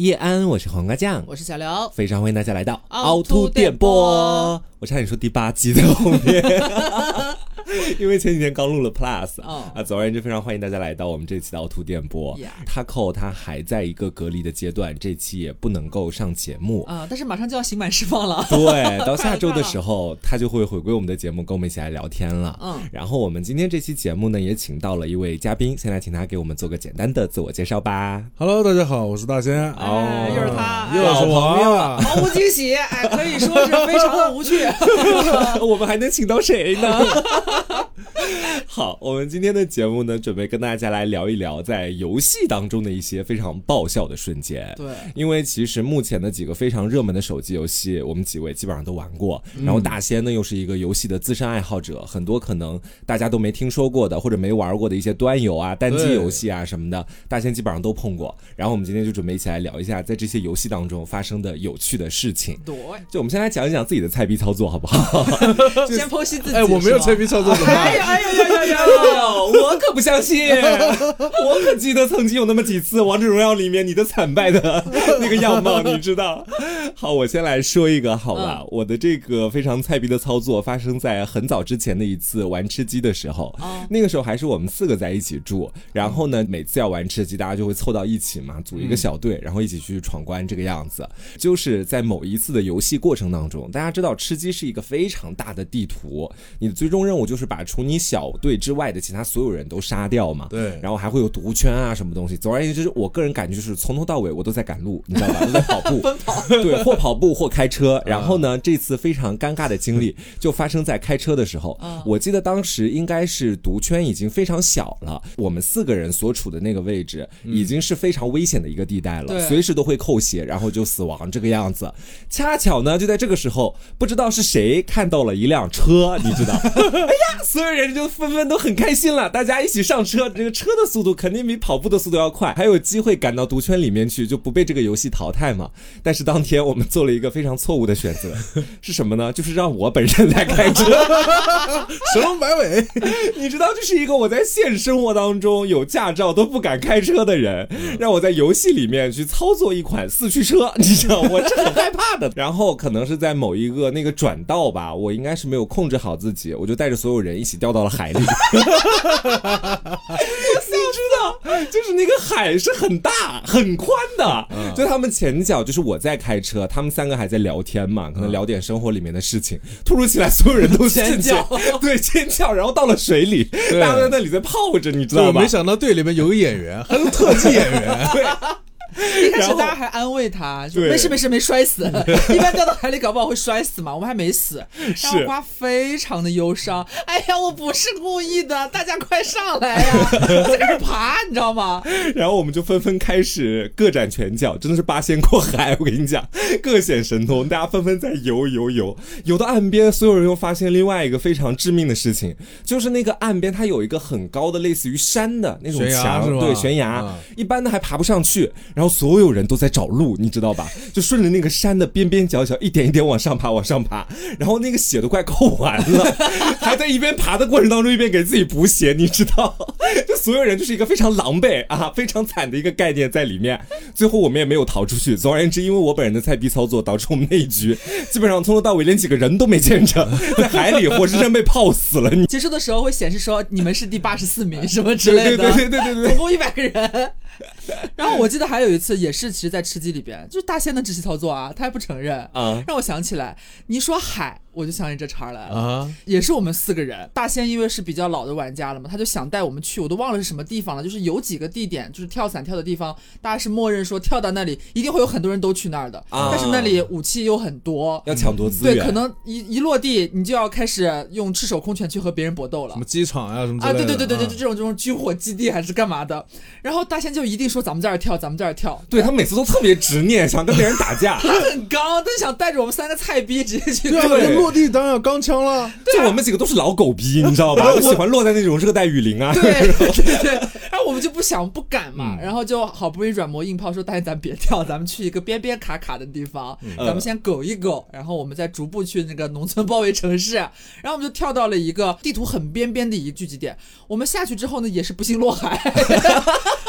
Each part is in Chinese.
叶安，我是黄瓜酱，我是小刘，非常欢迎大家来到凹凸电波。我差点说第八集在后面，因为前几天刚录了 Plus 啊。总而言之，非常欢迎大家来到我们这期的凹凸电波。Taco 他还在一个隔离的阶段，这期也不能够上节目啊。但是马上就要刑满释放了，对，到下周的时候他就会回归我们的节目，跟我们一起来聊天了。嗯，然后我们今天这期节目呢，也请到了一位嘉宾，现在请他给我们做个简单的自我介绍吧。Hello，大家好，我是大仙。哦，又是他，又是我，毫无惊喜，哎，可以说是非常的无趣。我们还能请到谁呢？好，我们今天的节目呢，准备跟大家来聊一聊在游戏当中的一些非常爆笑的瞬间。对，因为其实目前的几个非常热门的手机游戏，我们几位基本上都玩过。然后大仙呢，又是一个游戏的资深爱好者，很多可能大家都没听说过的或者没玩过的一些端游啊、单机游戏啊什么的，大仙基本上都碰过。然后我们今天就准备一起来聊一下，在这些游戏当中发生的有趣的事情。对，就我们先来讲一讲自己的菜逼操作，好不好？先剖析自己。哎，我没有菜逼操作怎么办？哎呀哎呀呀呀！我可不相信，我可记得曾经有那么几次《王者荣耀》里面你的惨败的那个样貌，你知道？好，我先来说一个，好吧？我的这个非常菜逼的操作发生在很早之前的一次玩吃鸡的时候，那个时候还是我们四个在一起住，然后呢，每次要玩吃鸡，大家就会凑到一起嘛，组一个小队，然后一起去闯关，这个样子。就是在某一次的游戏过程当中，大家知道吃鸡是一个非常大的地图，你的最终任务就是把从你小队之外的其他所有人都杀掉嘛。对，然后还会有毒圈啊什么东西。总而言之，我个人感觉就是从头到尾我都在赶路，你知道吧？都在跑步，奔跑。对，或跑步或开车。然后呢，这次非常尴尬的经历就发生在开车的时候。我记得当时应该是毒圈已经非常小了，我们四个人所处的那个位置已经是非常危险的一个地带了，随时都会扣血，然后就死亡这个样子。恰巧呢，就在这个时候，不知道是谁看到了一辆车，你知道？哎呀，所有人就纷纷都很开心了，大家一起上车。这个车的速度肯定比跑步的速度要快，还有机会赶到毒圈里面去，就不被这个游戏淘汰嘛。但是当天我们做了一个非常错误的选择，是什么呢？就是让我本人来开车，神龙摆尾。你知道，这是一个我在现实生活当中有驾照都不敢开车的人，让我在游戏里面去操作一款四驱车，你知道，我是很害怕的。然后可能是在某一个那个转道吧，我应该是没有控制好自己，我就带着所有人一起掉到了海里。你知道，就是那个海是很大很宽的，就他们前脚就是我在开车，他们三个还在聊天嘛，可能聊点生活里面的事情。突如其来，所有人都尖叫，对尖叫，然后到了水里，大家在那里在泡着，你知道吗？没想到队里面有个演员，还有特技演员。对。一开始大家还安慰他，说没事没事没摔死，一般掉到海里搞不好会摔死嘛，我们还没死。然后瓜非常的忧伤，哎呀，我不是故意的，大家快上来呀，在这爬，你知道吗？然后我们就纷纷开始各展拳脚，真的是八仙过海，我跟你讲，各显神通，大家纷纷在游游游，游到岸边，所有人又发现另外一个非常致命的事情，就是那个岸边它有一个很高的类似于山的那种墙，对，悬崖，一般的还爬不上去。然后所有人都在找路，你知道吧？就顺着那个山的边边角角，一点一点往上爬，往上爬。然后那个血都快扣完了，还在一边爬的过程当中，一边给自己补血，你知道？就所有人就是一个非常狼狈啊，非常惨的一个概念在里面。最后我们也没有逃出去。总而言之，因为我本人的菜逼操作，导致我们那一局基本上从头到尾连几个人都没见着，在海里活生生被泡死了。你结束的时候会显示说你们是第八十四名什么之类的，对对对对对，总共一百个人。然后我记得还有一次，也是其实，在吃鸡里边，就是大仙的这期操作啊，他还不承认啊，让我想起来，你说海。我就想起这茬来了，也是我们四个人。大仙因为是比较老的玩家了嘛，他就想带我们去，我都忘了是什么地方了。就是有几个地点，就是跳伞跳的地方，大家是默认说跳到那里一定会有很多人都去那儿的。但是那里武器又很多，要抢夺资源。对，可能一一落地你就要开始用赤手空拳去和别人搏斗了。什么机场啊什么啊？对对对对对，这种这种军火基地还是干嘛的？然后大仙就一定说咱们在这儿跳，咱们在这儿跳。对他每次都特别执念，想跟别人打架。他很刚，他就想带着我们三个菜逼直接去。对，落地当然钢。枪了，就我们几个都是老狗逼，你知道吧？喜欢落在那种热带雨林啊。对 对对，然后我们就不想不敢嘛，然后就好不容易软磨硬泡说：“大爷，咱别跳，咱们去一个边边卡卡的地方，咱们先苟一苟，然后我们再逐步去那个农村包围城市。”然后我们就跳到了一个地图很边边的一个聚集点。我们下去之后呢，也是不幸落海。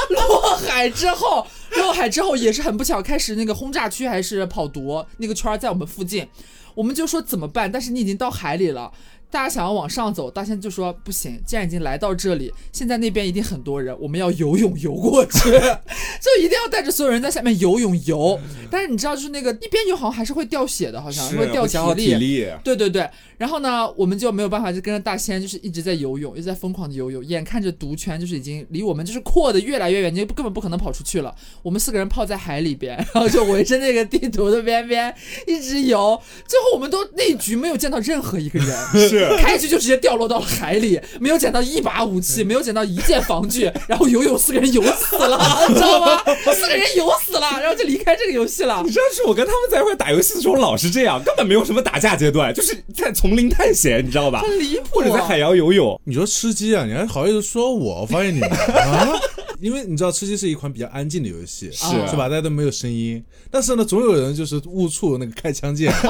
落海之后，落海之后也是很不巧，开始那个轰炸区还是跑毒那个圈在我们附近，我们就说怎么办？但是你已经到海里了。大家想要往上走，大仙就说不行，既然已经来到这里，现在那边一定很多人，我们要游泳游过去，就一定要带着所有人在下面游泳游。但是你知道，就是那个一边游好像还是会掉血的，好像会掉体力。对对对。然后呢，我们就没有办法，就跟着大仙，就是一直在游泳，一直在疯狂的游泳，眼看着毒圈就是已经离我们就是扩的越来越远，你根本不可能跑出去了。我们四个人泡在海里边，然后就围着那个地图的边边一直游。最后我们都那局没有见到任何一个人。是。开局就直接掉落到了海里，没有捡到一把武器，没有捡到一件防具，然后游泳四个人游死了，你知道吗？四个人游死了，然后就离开这个游戏了。你知道是我跟他们在一块打游戏的时候老是这样，根本没有什么打架阶段，就是在丛林探险，你知道吧？很离谱。或者在海洋游泳。你说吃鸡啊，你还好意思说我？我发现你啊，因为你知道吃鸡是一款比较安静的游戏，是是吧？大家都没有声音，但是呢，总有人就是误触那个开枪键。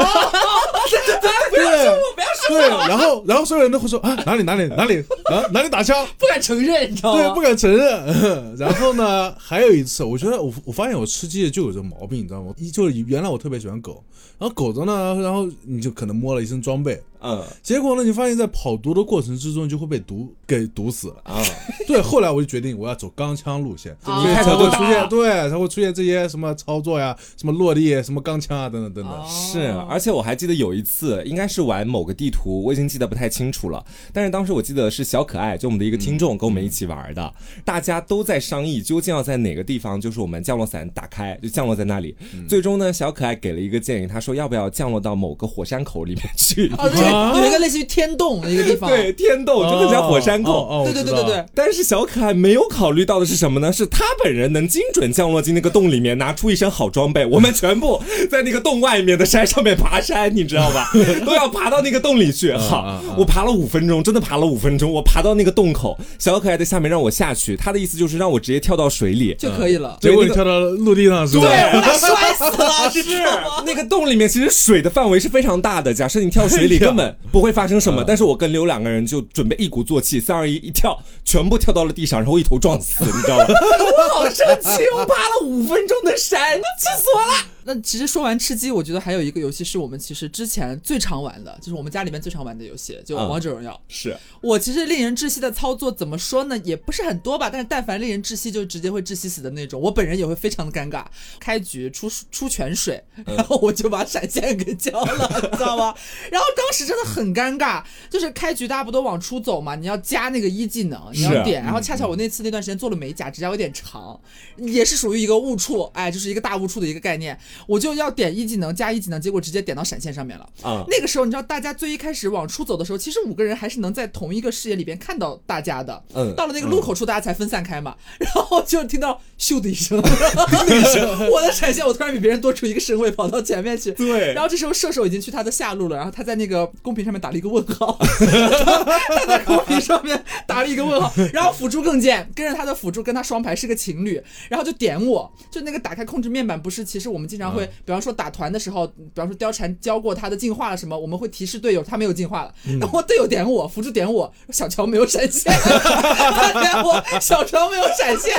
不要说我，不要说我。对，然后，然后所有人都会说啊，哪里哪里哪里啊，哪里打枪，不敢承认，你知道吗？对，不敢承认。然后呢，还有一次，我觉得我我发现我吃鸡就有这毛病，你知道吗？就是原来我特别喜欢狗，然后狗子呢，然后你就可能摸了一身装备。嗯，结果呢？你发现，在跑毒的过程之中，就会被毒给毒死了啊！对，后来我就决定我要走钢枪路线，所以才会出现，对，才会出现这些什么操作呀，什么落地，什么钢枪啊，等等等等。是，而且我还记得有一次，应该是玩某个地图，我已经记得不太清楚了。但是当时我记得是小可爱，就我们的一个听众跟我们一起玩的，大家都在商议究竟要在哪个地方，就是我们降落伞打开，就降落在那里。最终呢，小可爱给了一个建议，他说要不要降落到某个火山口里面去？有一个类似于天洞的一个地方，对，天洞就很像火山口，对对对对对。但是小可爱没有考虑到的是什么呢？是他本人能精准降落进那个洞里面，拿出一身好装备。我们全部在那个洞外面的山上面爬山，你知道吧？都要爬到那个洞里去。好，我爬了五分钟，真的爬了五分钟。我爬到那个洞口，小可爱在下面让我下去，他的意思就是让我直接跳到水里就可以了。结果你跳到陆地上是吧？对，摔死了。是 那个洞里面其实水的范围是非常大的。假设你跳水里，根本不会发生什么。但是我跟刘两个人就准备一鼓作气，三二一，一跳，全部跳到了地上，然后一头撞死，你知道吗？我好生气，我爬了五分钟的山，气死我了。那其实说完吃鸡，我觉得还有一个游戏是我们其实之前最常玩的，就是我们家里面最常玩的游戏，就王者荣耀。是我其实令人窒息的操作怎么说呢？也不是很多吧，但是但凡令人窒息，就直接会窒息死的那种。我本人也会非常的尴尬。开局出出泉水，然后我就把闪现给交了，你知道吗？然后当时真的很尴尬，就是开局大家不都往出走嘛？你要加那个一技能，你要点，然后恰巧我那次那段时间做了美甲，指甲有点长，也是属于一个误触，哎，就是一个大误触的一个概念。我就要点一技能加一技能，结果直接点到闪现上面了。啊，那个时候你知道，大家最一开始往出走的时候，其实五个人还是能在同一个视野里边看到大家的。嗯，到了那个路口处，大家才分散开嘛。然后就听到咻的一声，一声，我的闪现，我突然比别人多出一个身位，跑到前面去。对。然后这时候射手已经去他的下路了，然后他在那个公屏上面打了一个问号，他在公屏上面打了一个问号。然后辅助更贱，跟着他的辅助跟他双排是个情侣，然后就点我，就那个打开控制面板，不是，其实我们经常会。比方说打团的时候，比方说貂蝉教过他的进化了什么，我们会提示队友他没有进化了，然后队友点我，辅助点我，小乔没有闪现，他点我，小乔没有闪现，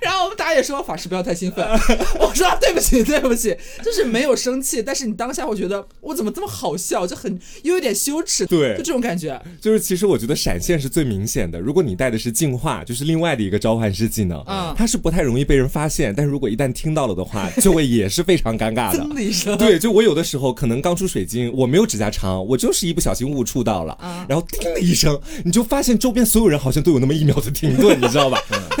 然后我们打野说法师不要太兴奋，我说对不起对不起，就是没有生气，但是你当下会觉得我怎么这么好笑，就很又有点羞耻，对，就这种感觉，就是其实我觉得闪现是最明显的，如果你带的是进化，就是另外的一个召唤师技能，嗯，它是不太容易被人发现，但是如果一旦听到了的话，就会也是非常尴尬。的，对，就我有的时候可能刚出水晶，我没有指甲长，我就是一不小心误触到了，然后叮的一声，你就发现周边所有人好像都有那么一秒的停顿，你知道吧？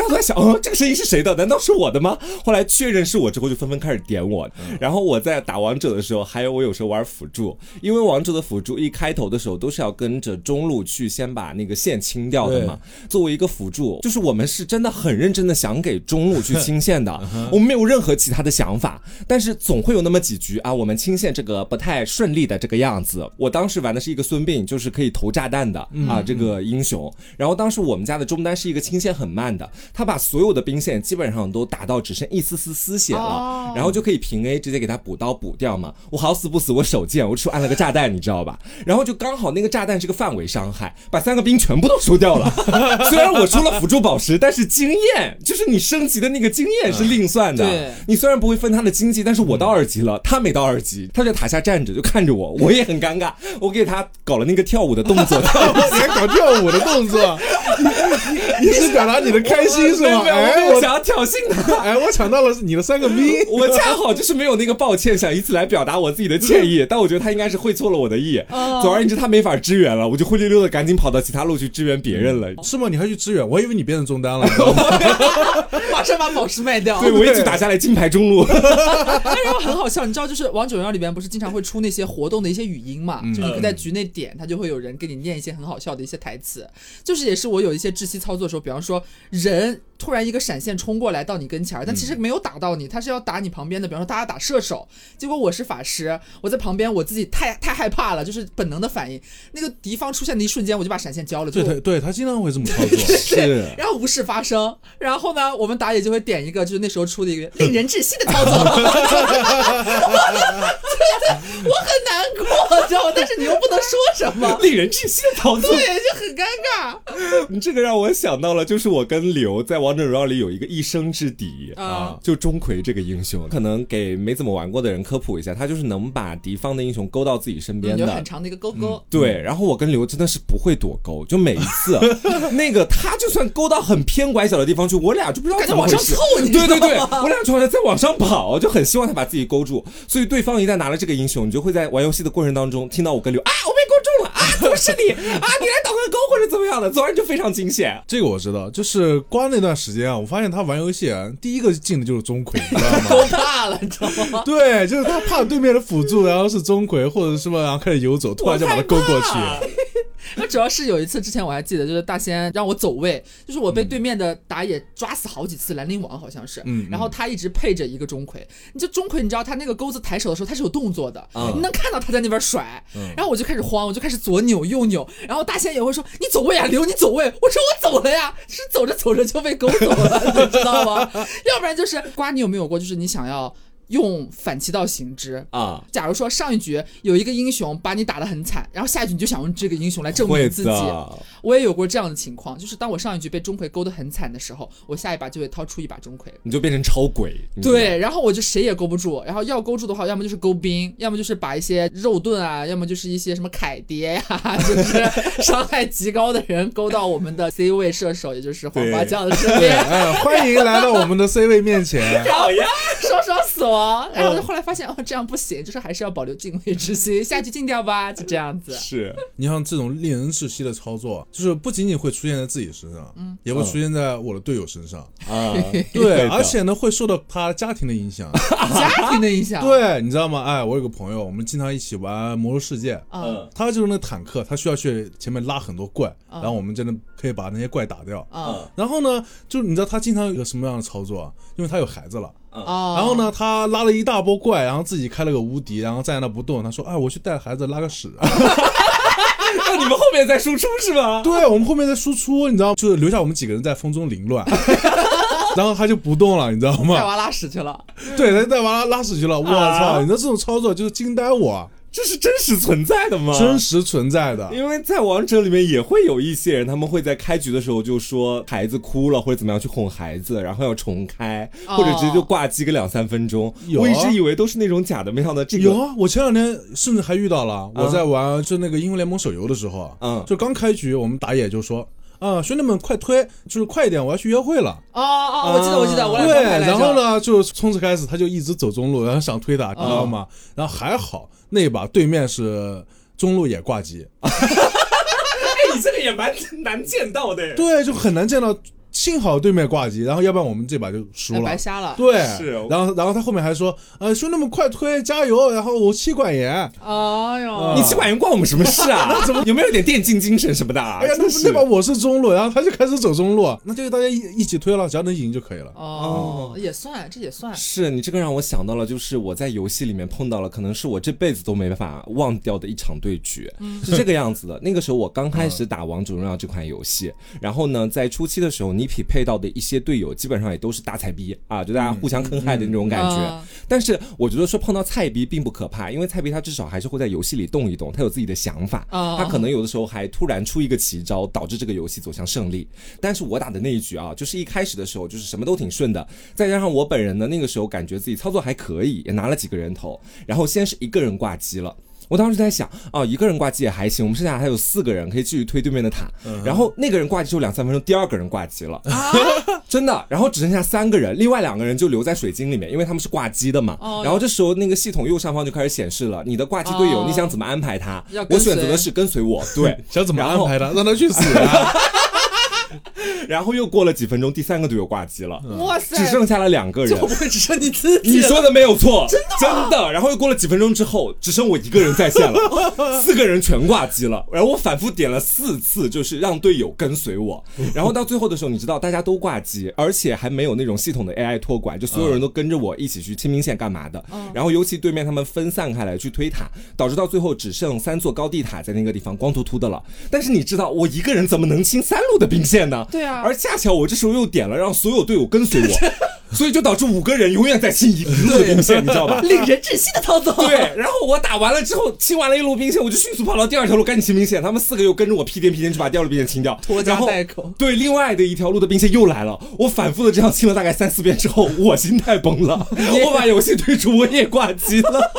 然后我在想，哦，这个声音是谁的？难道是我的吗？后来确认是我之后，就纷纷开始点我。然后我在打王者的时候，还有我有时候玩辅助，因为王者的辅助一开头的时候都是要跟着中路去先把那个线清掉的嘛。作为一个辅助，就是我们是真的很认真的想给中路去清线的，我们没有任何其他的想法，但是总会有那么几局啊，我们清线这个不太顺利的这个样子。我当时玩的是一个孙膑，就是可以投炸弹的啊，这个英雄。然后当时我们家的中单是一个清线很慢的。他把所有的兵线基本上都打到只剩一丝丝丝血了，然后就可以平 A 直接给他补刀补掉嘛。我好死不死，我手贱，我出按了个炸弹，你知道吧？然后就刚好那个炸弹是个范围伤害，把三个兵全部都收掉了。虽然我出了辅助宝石，但是经验就是你升级的那个经验是另算的。你虽然不会分他的经济，但是我到二级了，他没到二级，他在塔下站着就看着我，我也很尴尬。我给他搞了那个跳舞的动作，你还搞跳舞的动作，你是表达你的开心是吗？哎，我想要挑衅他。哎，我抢到了你的三个兵，我恰好就是没有那个抱歉，想以此来表达我自己的歉意。但我觉得他应该是会错了我的意。总而言之，他没法支援了，我就灰溜溜的赶紧跑到其他路去支援别人了。是吗？你还去支援？我以为你变成中单了，马上把宝石卖掉。对，我一直打下来金牌中路。然后很好笑，你知道，就是王者荣耀里边不是经常会出那些活动的一些语音嘛？就是你在局内点，他就会有人给你念一些很好笑的一些台词。就是也是我有一些窒息操作的时候，比方说人。突然一个闪现冲过来到你跟前儿，但其实没有打到你，他是要打你旁边的，比方说大家打射手，结果我是法师，我在旁边我自己太太害怕了，就是本能的反应，那个敌方出现的一瞬间我就把闪现交了。对对对，他经常会这么操作，是。然后无事发生，然后呢，我们打野就会点一个，就是那时候出的一个 令人窒息的操作，我很难过，知道吗？但是你又不能说什么，令人窒息的操作，对，就很尴尬。你这个让我想到了，就是我跟刘在王者荣耀里有一个一生之敌啊，就钟馗这个英雄，可能给没怎么玩过的人科普一下，他就是能把敌方的英雄勾到自己身边的，很长的一个勾勾。对，然后我跟刘真的是不会躲勾，就每一次那个他就算勾到很偏拐角的地方去，我俩就不知道怎么往上凑你，对对对，我俩就好像在往上跑，就很希望他把自己勾住。所以对方一旦拿了这个英雄，你就会在玩游戏的过程当中听到我跟刘啊，我被勾中了啊，怎么 是你啊？你来倒个勾或者怎么样的，总而就非常惊险。这个我知道，就是刮那段时间啊。我发现他玩游戏啊，第一个进的就是钟馗，你知道吗？都怕了，你知道吗？对，就是他怕对面的辅助，然后是钟馗或者什么，然后开始游走，突然就把他勾过去。那主要是有一次之前我还记得，就是大仙让我走位，就是我被对面的打野抓死好几次，兰陵王好像是，嗯，然后他一直配着一个钟馗，你就钟馗你知道他那个钩子抬手的时候他是有动作的，你能看到他在那边甩，然后我就开始慌，我就开始左扭右扭，然后大仙也会说你走位啊，刘你走位，我说我走了呀，是走着走着就被勾走了，你知道吗？要不然就是瓜，你有没有过就是你想要？用反其道行之啊！假如说上一局有一个英雄把你打得很惨，然后下一局你就想用这个英雄来证明自己。我也有过这样的情况，就是当我上一局被钟馗勾得很惨的时候，我下一把就会掏出一把钟馗，你就变成超鬼。对，然后我就谁也勾不住，然后要勾住的话，要么就是勾兵，要么就是把一些肉盾啊，要么就是一些什么凯爹呀，就是伤害极高的人勾到我们的 C 位射手，也就是黄花酱的身边。欢迎来到我们的 C 位面前。好呀，双双死亡。然后就后来发现哦，这样不行，就是还是要保留敬畏之心，下去禁掉吧，就这样子。是你像这种令人窒息的操作，就是不仅仅会出现在自己身上，嗯，也会出现在我的队友身上啊。对，而且呢，会受到他家庭的影响，家庭的影响。对，你知道吗？哎，我有个朋友，我们经常一起玩魔兽世界，嗯，他就是那坦克，他需要去前面拉很多怪，然后我们真的可以把那些怪打掉。嗯，然后呢，就你知道他经常有个什么样的操作？因为他有孩子了。啊，然后呢，他拉了一大波怪，然后自己开了个无敌，然后站在那不动。他说：“哎，我去带孩子拉个屎。”那你们后面在输出是吗？对，我们后面在输出，你知道，就是留下我们几个人在风中凌乱，然后他就不动了，你知道吗？带娃拉屎去了。对，他带娃拉屎去了。我操，你的这种操作就是惊呆我。这是真实存在的吗？真实存在的，因为在王者里面也会有一些人，他们会在开局的时候就说孩子哭了或者怎么样去哄孩子，然后要重开，或者直接就挂机个两三分钟。我一直以为都是那种假的，没想到这个有啊！我前两天甚至还遇到了，我在玩就那个英雄联盟手游的时候，嗯，就刚开局，我们打野就说啊，兄弟们快推，就是快一点，我要去约会了。哦哦，我记得我记得，我对，然后呢，就从此开始他就一直走中路，然后想推打，知道吗？然后还好。那把对面是中路也挂机，哎，你这个也蛮难见到的，对，就很难见到。幸好对面挂机，然后要不然我们这把就输了，白瞎了。对，是。然后，然后他后面还说：“呃，兄弟们快推，加油！”然后我妻管严。哎呦，你妻管严关我们什么事啊？那怎么有没有点电竞精神什么的？哎呀，那那把我是中路，然后他就开始走中路，那就大家一一起推了，只要能赢就可以了。哦，也算，这也算是你这个让我想到了，就是我在游戏里面碰到了，可能是我这辈子都没办法忘掉的一场对决，是这个样子的。那个时候我刚开始打王者荣耀这款游戏，然后呢，在初期的时候，你匹配到的一些队友，基本上也都是大菜逼啊，就大家互相坑害的那种感觉。但是我觉得说碰到菜逼并不可怕，因为菜逼他至少还是会在游戏里动一动，他有自己的想法，他可能有的时候还突然出一个奇招，导致这个游戏走向胜利。但是我打的那一局啊，就是一开始的时候就是什么都挺顺的，再加上我本人呢那个时候感觉自己操作还可以，也拿了几个人头，然后先是一个人挂机了。我当时在想，哦，一个人挂机也还行，我们剩下还有四个人可以继续推对面的塔。然后那个人挂机之后两三分钟，第二个人挂机了，真的。然后只剩下三个人，另外两个人就留在水晶里面，因为他们是挂机的嘛。然后这时候那个系统右上方就开始显示了你的挂机队友，你想怎么安排他？我选择的是跟随我，对，想怎么安排他，让他去死。然后又过了几分钟，第三个队友挂机了，哇塞，只剩下了两个人，会不会只剩你自己？你说的没有错，真的真的。然后又过了几分钟之后，只剩我一个人在线了，四个人全挂机了。然后我反复点了四次，就是让队友跟随我。然后到最后的时候，你知道大家都挂机，而且还没有那种系统的 AI 托管，就所有人都跟着我一起去清明线干嘛的。然后尤其对面他们分散开来去推塔，导致到最后只剩三座高地塔在那个地方光秃秃的了。但是你知道我一个人怎么能清三路的兵线呢？对啊。而恰巧我这时候又点了让所有队友跟随我，所以就导致五个人永远在清一路的兵线，你知道吧？令人窒息的操作。对，然后我打完了之后清完了一路兵线，我就迅速跑到第二条路赶紧清兵线。他们四个又跟着我屁颠屁颠去把第二路兵线清掉，拖家带口。对，另外的一条路的兵线又来了，我反复的这样清了大概三四遍之后，我心态崩了，我把游戏退出，我也挂机了。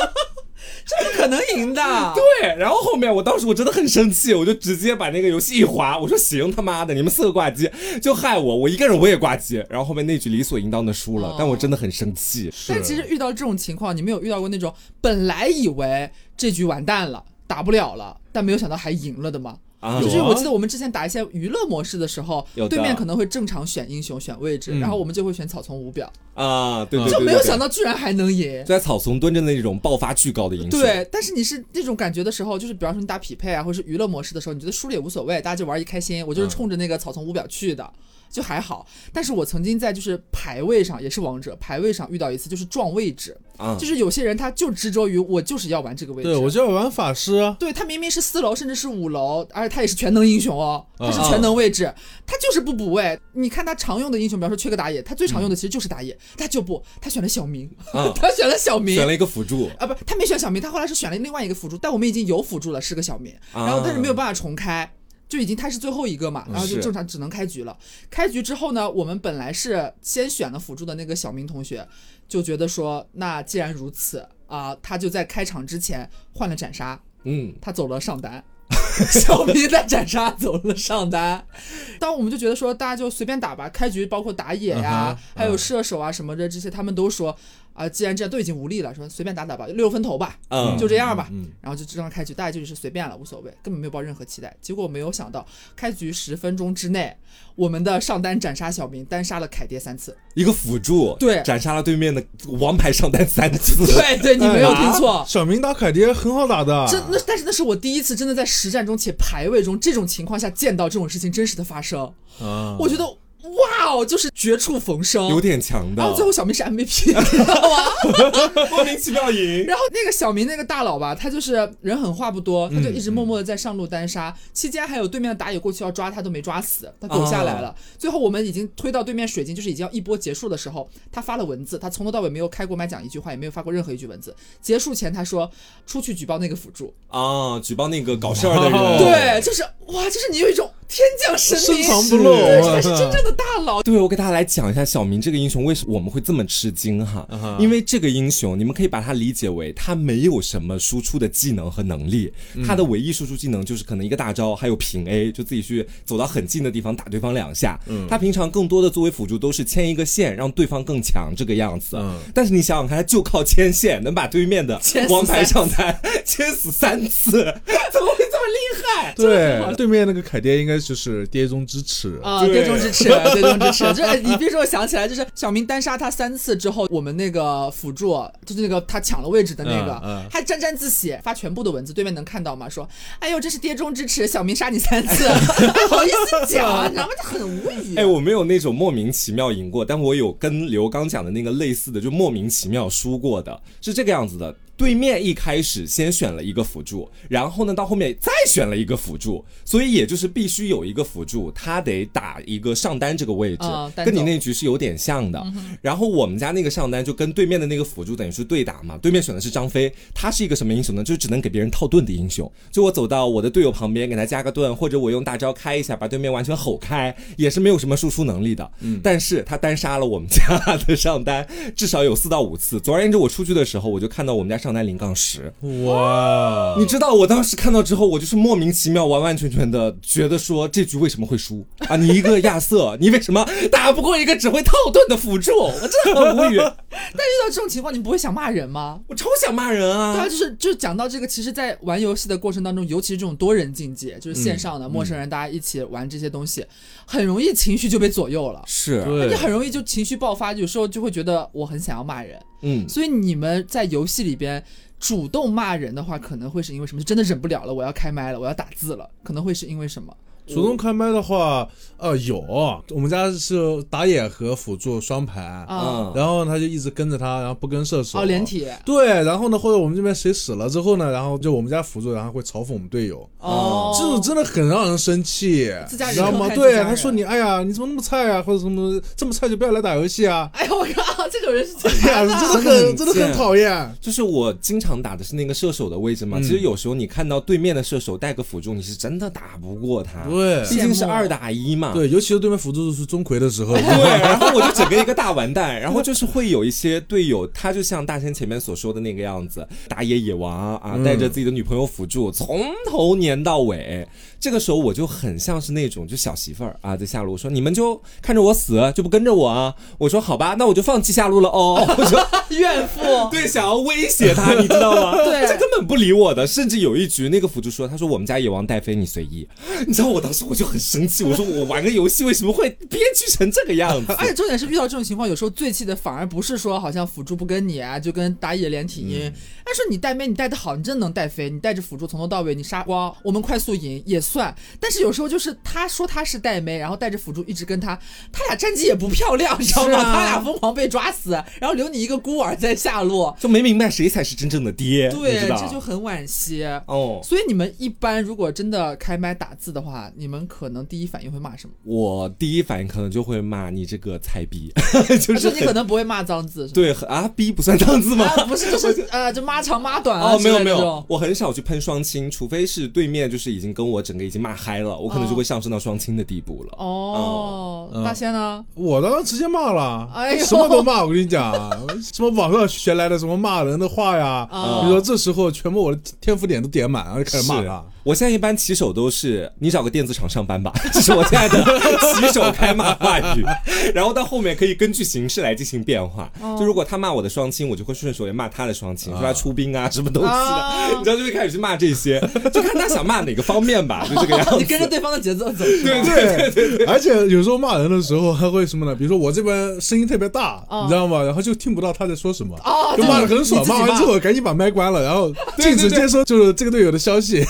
这不可能赢的。对，然后后面我当时我真的很生气，我就直接把那个游戏一划，我说行他妈的，你们四个挂机就害我，我一个人我也挂机。然后后面那局理所应当的输了，但我真的很生气。但其实遇到这种情况，你没有遇到过那种本来以为这局完蛋了，打不了了，但没有想到还赢了的吗？就是我记得我们之前打一些娱乐模式的时候，对面可能会正常选英雄、选位置，然后我们就会选草丛五表啊，对，就没有想到居然还能赢，在草丛蹲着那种爆发巨高的英雄。对，但是你是那种感觉的时候，就是比方说你打匹配啊，或者是娱乐模式的时候，你觉得输了也无所谓，大家就玩一开心。我就是冲着那个草丛五表去的。就还好，但是我曾经在就是排位上也是王者排位上遇到一次，就是撞位置。啊，就是有些人他就执着于我就是要玩这个位置，对我就要玩法师，对他明明是四楼甚至是五楼，而且他也是全能英雄哦，他是全能位置，他就是不补位。你看他常用的英雄，比方说缺个打野，他最常用的其实就是打野，他就不，他选了小明，他选了小明，选了一个辅助。啊，不，他没选小明，他后来是选了另外一个辅助，但我们已经有辅助了，是个小明，然后但是没有办法重开。就已经他是最后一个嘛，然后就正常只能开局了。开局之后呢，我们本来是先选了辅助的那个小明同学，就觉得说，那既然如此啊，他就在开场之前换了斩杀，嗯，他走了上单，小明在斩杀走了上单，当我们就觉得说，大家就随便打吧，开局包括打野呀，还有射手啊什么的这些，他们都说。啊，既然这样都已经无力了，说随便打打吧，六分头吧，嗯，就这样吧，嗯，然后就这样开局，大家就是随便了，无所谓，根本没有抱任何期待。结果没有想到，开局十分钟之内，我们的上单斩杀小明，单杀了凯爹三次，一个辅助，对，斩杀了对面的王牌上单三次，对对，你没有听错，小明打凯爹很好打的，真那但是那是我第一次真的在实战中且排位中这种情况下见到这种事情真实的发生，啊，我觉得。哇哦，就是绝处逢生，有点强的。然后最后小明是 MVP，你知道吗？莫名其妙赢。然后那个小明那个大佬吧，他就是人狠话不多，他就一直默默的在上路单杀。期间还有对面的打野过去要抓他，都没抓死，他躲下来了。最后我们已经推到对面水晶，就是已经要一波结束的时候，他发了文字，他从头到尾没有开过麦讲一句话，也没有发过任何一句文字。结束前他说出去举报那个辅助啊，举报那个搞事儿的人。对，就是哇，就是你有一种。天降神明，深藏不露，才是真正的大佬。对，我给大家来讲一下小明这个英雄为什么我们会这么吃惊哈？因为这个英雄，你们可以把它理解为他没有什么输出的技能和能力，他的唯一输出技能就是可能一个大招，还有平 A，就自己去走到很近的地方打对方两下。他平常更多的作为辅助都是牵一个线，让对方更强这个样子。但是你想想看，他就靠牵线能把对面的王牌上单牵死三次，怎么会这么厉害？对，对面那个凯爹应该。就是爹中之耻啊！爹中之耻，爹中之耻。就是你别说，我想起来，就是小明单杀他三次之后，我们那个辅助，就是那个他抢了位置的那个，还沾沾自喜，发全部的文字，对面能看到吗？说，哎呦，这是爹中之耻，小明杀你三次，好意思讲，你知道吗？就很无语。哎，我没有那种莫名其妙赢过，但我有跟刘刚讲的那个类似的，就莫名其妙输过的，是这个样子的。对面一开始先选了一个辅助，然后呢到后面再选了一个辅助，所以也就是必须有一个辅助，他得打一个上单这个位置，跟你那局是有点像的。然后我们家那个上单就跟对面的那个辅助等于是对打嘛，对面选的是张飞，他是一个什么英雄呢？就只能给别人套盾的英雄。就我走到我的队友旁边给他加个盾，或者我用大招开一下把对面完全吼开，也是没有什么输出能力的。嗯，但是他单杀了我们家的上单，至少有四到五次。总而言之，我出去的时候我就看到我们家上单零杠十。哇！你知道我当时看到之后，我就是莫名其妙、完完全全的觉得说这局为什么会输啊？你一个亚瑟，你为什么打不过一个只会套盾的辅助？我真的很无语。但遇到这种情况，你不会想骂人吗？我超想骂人啊！对啊，就是就讲到这个，其实，在玩游戏的过程当中，尤其是这种多人竞技，就是线上的陌生人，大家一起玩这些东西，很容易情绪就被左右了。是，你很容易就情绪爆发，有时候就会觉得我很想要骂人。嗯，所以你们在游戏里边主动骂人的话，可能会是因为什么？就真的忍不了了，我要开麦了，我要打字了，可能会是因为什么？主动开麦的话，呃，有，我们家是打野和辅助双排，嗯，然后他就一直跟着他，然后不跟射手，哦，连体，对，然后呢，或者我们这边谁死了之后呢，然后就我们家辅助，然后会嘲讽我们队友，哦，这种真的很让人生气，知道吗？对，他说你，哎呀，你怎么那么菜啊，或者什么这么菜就不要来打游戏啊？哎呀，我靠，这种人是这样，真的很真的很讨厌。就是我经常打的是那个射手的位置嘛，其实有时候你看到对面的射手带个辅助，你是真的打不过他。对，毕竟是二打一嘛。对，尤其是对面辅助是钟馗的时候。对，然后我就整个一个大完蛋。然后就是会有一些队友，他就像大仙前面所说的那个样子，打野野王啊，带着自己的女朋友辅助，从头粘到尾。这个时候我就很像是那种就小媳妇儿啊，在下路，我说你们就看着我死，就不跟着我啊。我说好吧，那我就放弃下路了哦。我说怨妇，对，想要威胁他，你知道吗？对，他根本不理我的。甚至有一局那个辅助说，他说我们家野王带飞，你随意。你知道我当时我就很生气，我说我玩个游戏为什么会憋屈成这个样子？而且重点是遇到这种情况，有时候最气的反而不是说好像辅助不跟你啊，就跟打野连体音。他说你带妹你带的好，你真的能带飞，你带着辅助从头到尾你杀光，我们快速赢也算。但是有时候就是他说他是带妹，然后带着辅助一直跟他，他俩战绩也不漂亮，你知道吗？他俩疯狂被抓死，然后留你一个孤儿在下路，就没明白谁才是真正的爹。对，这就很惋惜哦。所以你们一般如果真的开麦打字的话，你们可能第一反应会骂什么？我第一反应可能就会骂你这个菜逼，就是你可能不会骂脏字。对啊，逼不算脏字吗？不是，就是呃，就妈。长妈短哦，没有没有，我很少去喷双亲，除非是对面就是已经跟我整个已经骂嗨了，我可能就会上升到双亲的地步了。哦，大仙呢？我当时直接骂了，哎什么都骂。我跟你讲，什么网上学来的什么骂人的话呀，比如说这时候全部我的天赋点都点满，然后就开始骂他。我现在一般起手都是你找个电子厂上班吧，这是我现在的起手开骂话语，然后到后面可以根据形式来进行变化。就如果他骂我的双亲，我就会顺手也骂他的双亲，说他出兵啊什么东西的，你知道就会开始去骂这些，就看他想骂哪个方面吧，就这个样子。你跟着对方的节奏走。对对对对。而且有时候骂人的时候还会什么呢？比如说我这边声音特别大，你知道吗？然后就听不到他在说什么，就骂的很爽。骂完之后赶紧把麦关了，然后禁止接收就是这个队友的消息。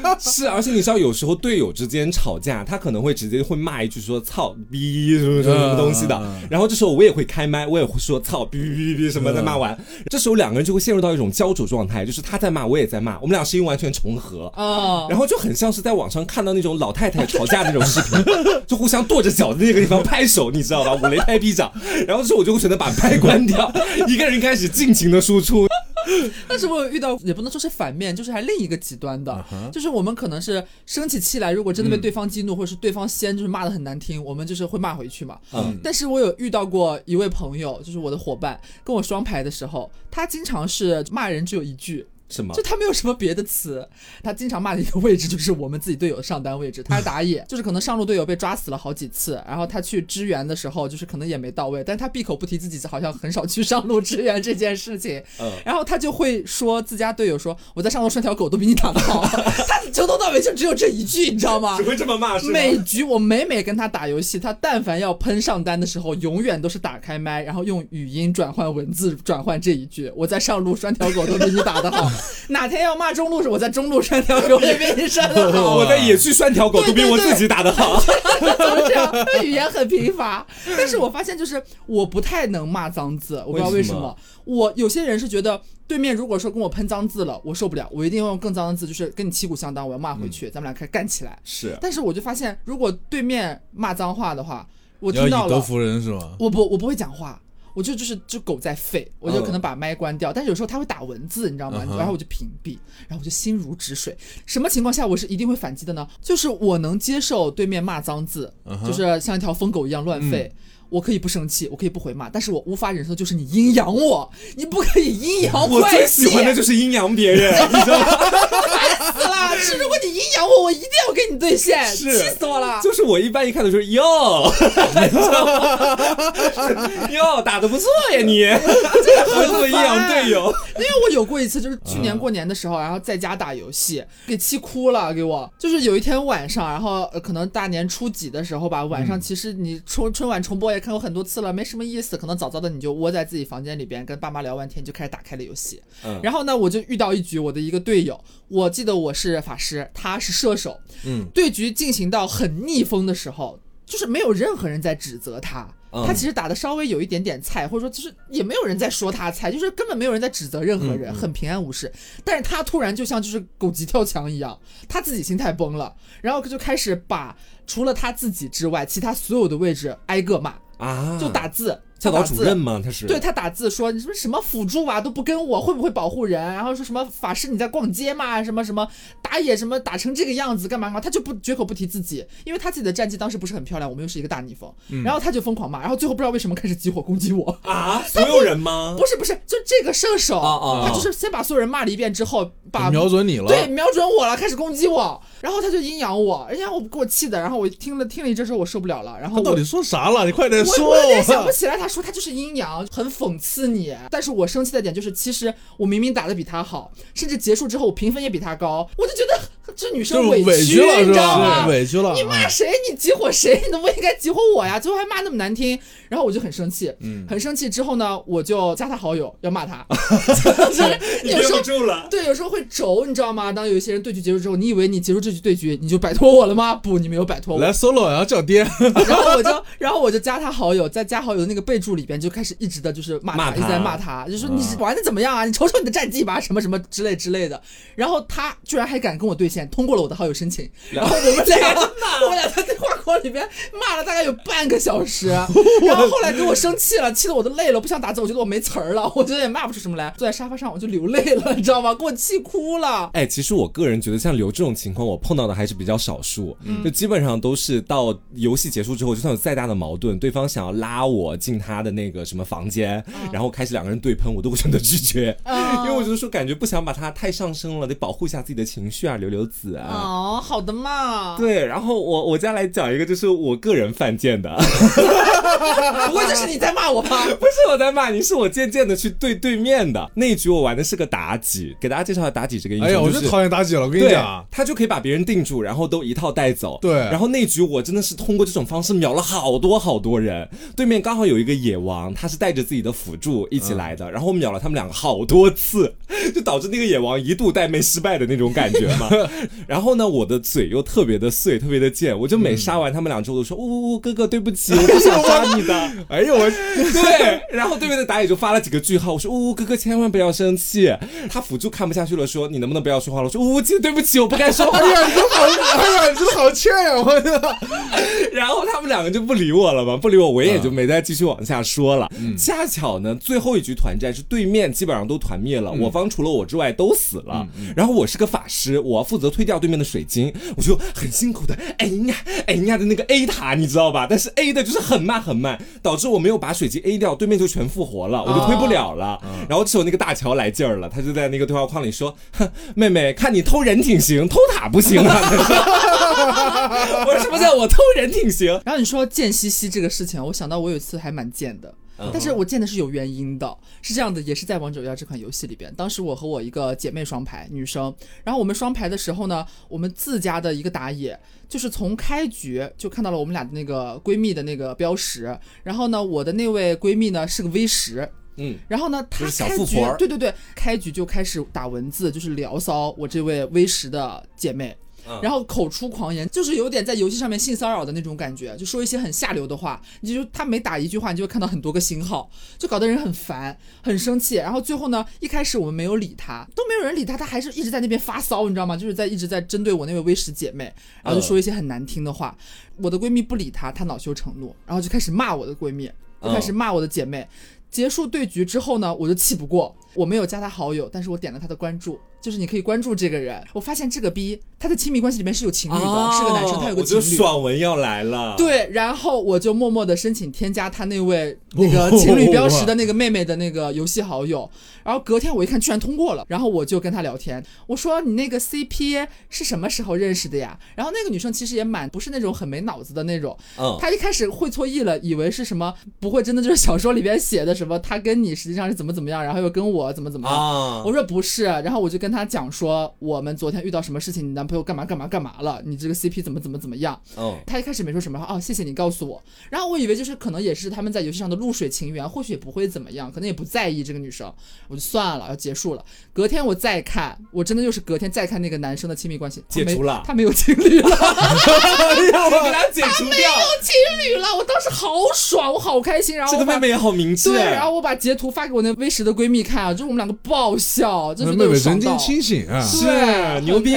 是，而且你知道，有时候队友之间吵架，他可能会直接会骂一句说“操逼”什么什么什么东西的。然后这时候我也会开麦，我也会说“操逼逼逼”什么的骂完。这时候两个人就会陷入到一种焦灼状态，就是他在骂，我也在骂，我们俩声音完全重合哦。然后就很像是在网上看到那种老太太吵架那种视频，就互相跺着脚在那个地方拍手，你知道吧？五雷拍逼掌。然后之后我就会选择把麦关掉，一个人开始尽情的输出。但是我有遇到，也不能说是反面，就是还另一个极端的，就是我们可能是生起气来，如果真的被对方激怒，或者是对方先就是骂的很难听，我们就是会骂回去嘛。嗯。但是我有遇到过一位朋友，就是我的伙伴，跟我双排的时候，他经常是骂人只有一句。什么？就他没有什么别的词，他经常骂的一个位置就是我们自己队友的上单位置。他是打野，就是可能上路队友被抓死了好几次，然后他去支援的时候，就是可能也没到位，但他闭口不提自己好像很少去上路支援这件事情。嗯，然后他就会说自家队友说我在上路拴条狗都比你打得好，他从头到尾就只有这一句，你知道吗？只会这么骂是吗？每局我每每跟他打游戏，他但凡要喷上单的时候，永远都是打开麦，然后用语音转换文字转换这一句：我在上路拴条狗都比你打得好。哪天要骂中路时，我在中路删条狗也比你删的好。我在野区删条狗都比我自己打的好。怎么这样？语言很贫乏。但是我发现就是我不太能骂脏字，我不知道为什么。我有些人是觉得对面如果说跟我喷脏字了，我受不了，我一定要用更脏的字，就是跟你旗鼓相当，我要骂回去，咱们俩开始干起来。是。但是我就发现，如果对面骂脏话的话，我听到了。以德服人是吗？我不，我不会讲话。我就就是就狗在吠，我就可能把麦关掉，但是有时候它会打文字，你知道吗？然后我就屏蔽，然后我就心如止水。什么情况下我是一定会反击的呢？就是我能接受对面骂脏字，就是像一条疯狗一样乱吠。我可以不生气，我可以不回骂，但是我无法忍受就是你阴阳我，你不可以阴阳我最喜欢的就是阴阳别人，你知道吗？烦死了！是如果你阴阳我，我一定要跟你对线，气死我了！就是我一般一看到说哟，哟打的不错呀你，这个做阴阳队友。因为我有过一次，就是去年过年的时候，然后在家打游戏，给气哭了，给我就是有一天晚上，然后可能大年初几的时候吧，晚上其实你春春晚重播也。看过很多次了，没什么意思。可能早早的你就窝在自己房间里边，跟爸妈聊完天，就开始打开了游戏。嗯，然后呢，我就遇到一局我的一个队友，我记得我是法师，他是射手。嗯，对局进行到很逆风的时候，就是没有任何人在指责他，他其实打的稍微有一点点菜，或者说就是也没有人在说他菜，就是根本没有人在指责任何人，很平安无事。但是他突然就像就是狗急跳墙一样，他自己心态崩了，然后就开始把除了他自己之外，其他所有的位置挨个骂。啊，就打字。教导主任吗？他是对他打字说你什么什么辅助啊都不跟我会不会保护人？然后说什么法师你在逛街吗？什么什么打野什么打成这个样子干嘛嘛？他就不绝口不提自己，因为他自己的战绩当时不是很漂亮，我们又是一个大逆风，然后他就疯狂骂，然后最后不知道为什么开始集火攻击我啊！所有人吗？不是不是，就这个射手，他就是先把所有人骂了一遍之后，把瞄准你了，对，瞄准我了，开始攻击我，然后他就阴阳我，人家我给我气的，然后我听了听了一阵之后我受不了了，然后到底说啥了？你快点说，我有点想不起来，他说他就是阴阳。很讽刺你，但是我生气的点就是，其实我明明打的比他好，甚至结束之后我评分也比他高，我就觉得这女生委屈了，你知道吗？委屈了。你骂谁？你急火谁？你都不应该急火我呀！最后还骂那么难听，然后我就很生气，嗯，很生气。之后呢，我就加他好友，要骂他。有时候对，有时候会轴，你知道吗？当有一些人对局结束之后，你以为你结束这局对局，你就摆脱我了吗？不，你没有摆脱我。来 solo，然后叫爹。然后我就，然后我就加他好友，在加好友的那个备注里边就开始一直的就是骂他，一直在骂他，就说你玩的怎么样啊？你瞅瞅你的战绩吧，什么什么之类之类的。然后他居然还敢跟我对线，通过了我的好友申请。然后我们俩，我们俩在对话框里边骂了大概有半个小时。然后 后来给我生气了，气得我都累了，不想打字，我觉得我没词儿了，我觉得也骂不出什么来。坐在沙发上我就流泪了，你知道吗？给我气哭了。哎，其实我个人觉得像刘这种情况，我碰到的还是比较少数，就基本上都是到游戏结束之后，就算有再大的矛盾，对方想要拉我进他的那个什么房间，然后开始两个人对喷，我都会选择拒绝，因为我觉得说感觉不想把他太上升了，得保护一下自己的情绪啊，刘刘子啊。哦，好的嘛。对，然后我我再来讲一个，就是我个人犯贱的，不会就是你在骂我吧？不是我在骂你，是我渐渐的去对对面的那一局，我玩的是个妲己，给大家介绍一下妲己这个英雄。哎呀，我就讨厌妲己了，我跟你讲，他就可以把别人定住，然后都一套带走。对，然后那局我真的是通过这种方式秒了好多好多人，对面刚好有一个野王，他是带着自己的辅助一起来的，然后我秒了他们两个好多次，就导致那个野王一度带妹失败的那种感觉嘛。然后呢，我的嘴又特别的碎，特别的贱，我就每杀完他们俩之后都说，呜呜哥哥对不起，我不想杀你的。哎呦我，对，然后对面的打野就发了几个句号，我说呜呜哥哥千万不要生气。他辅助看不下去了，说你能不能不要说话了？我说呜呜姐对不起，我不该说话。哎呀，你好，哎呀，你真的好欠呀，我的。然后他们两个就不理我了嘛，不理我，我也就没再继续往下说了。恰巧呢，最后一局团战是对面基本上都团灭了，我方除了我之外都死了。然后我是个法师，我要负责推掉对面的水晶，我就很辛苦的哎呀哎呀的那个 A 塔，你知道吧？但是 A 的就是很慢很慢，导致我没有把水晶 A 掉，对面就全复活了，我就推不了了。然后这时候那个大乔来劲儿了，他就在那个对话框里说：“哼，妹妹，看你偷人挺行，偷塔不行啊。” 我说什么叫我偷人挺行？然后你说贱兮兮这个事情，我想到我有一次还蛮贱的。但是我见的是有原因的，是这样的，也是在王者荣耀这款游戏里边。当时我和我一个姐妹双排，女生，然后我们双排的时候呢，我们自家的一个打野，就是从开局就看到了我们俩的那个闺蜜的那个标识，然后呢，我的那位闺蜜呢是个 V 十。嗯，然后呢，他开局对对对，开局就开始打文字，就是聊骚我这位 V 十的姐妹。然后口出狂言，就是有点在游戏上面性骚扰的那种感觉，就说一些很下流的话。你就他每打一句话，你就会看到很多个星号，就搞得人很烦，很生气。然后最后呢，一开始我们没有理他，都没有人理他，他还是一直在那边发骚，你知道吗？就是在一直在针对我那位微十姐妹，然后就说一些很难听的话。我的闺蜜不理他，他恼羞成怒，然后就开始骂我的闺蜜，就开始骂我的姐妹。结束对局之后呢，我就气不过，我没有加他好友，但是我点了他的关注。就是你可以关注这个人，我发现这个逼他的亲密关系里面是有情侣的，是个男生，他有个情侣。爽文要来了。对，然后我就默默的申请添加他那位那个情侣标识的那个妹妹的那个游戏好友，然后隔天我一看居然通过了，然后我就跟他聊天，我说你那个 CP 是什么时候认识的呀？然后那个女生其实也蛮不是那种很没脑子的那种，嗯，她一开始会错意了，以为是什么不会真的就是小说里边写的什么他跟你实际上是怎么怎么样，然后又跟我怎么怎么样，我说不是，然后我就跟他讲说，我们昨天遇到什么事情，你男朋友干嘛干嘛干嘛了？你这个 CP 怎么怎么怎么样？哦，他一开始没说什么，哦，谢谢你告诉我。然后我以为就是可能也是他们在游戏上的露水情缘，或许也不会怎么样，可能也不在意这个女生，我就算了，要结束了。隔天我再看，我真的就是隔天再看那个男生的亲密关系，解除了，他没有情侣了，他解除掉，没有情侣了，我当时好爽，我好开心。然后这个妹妹也好明智，对，然后我把截图发给我那 V 十的闺蜜看啊，就是我们两个爆笑，就是妹妹神经清醒啊。是牛逼，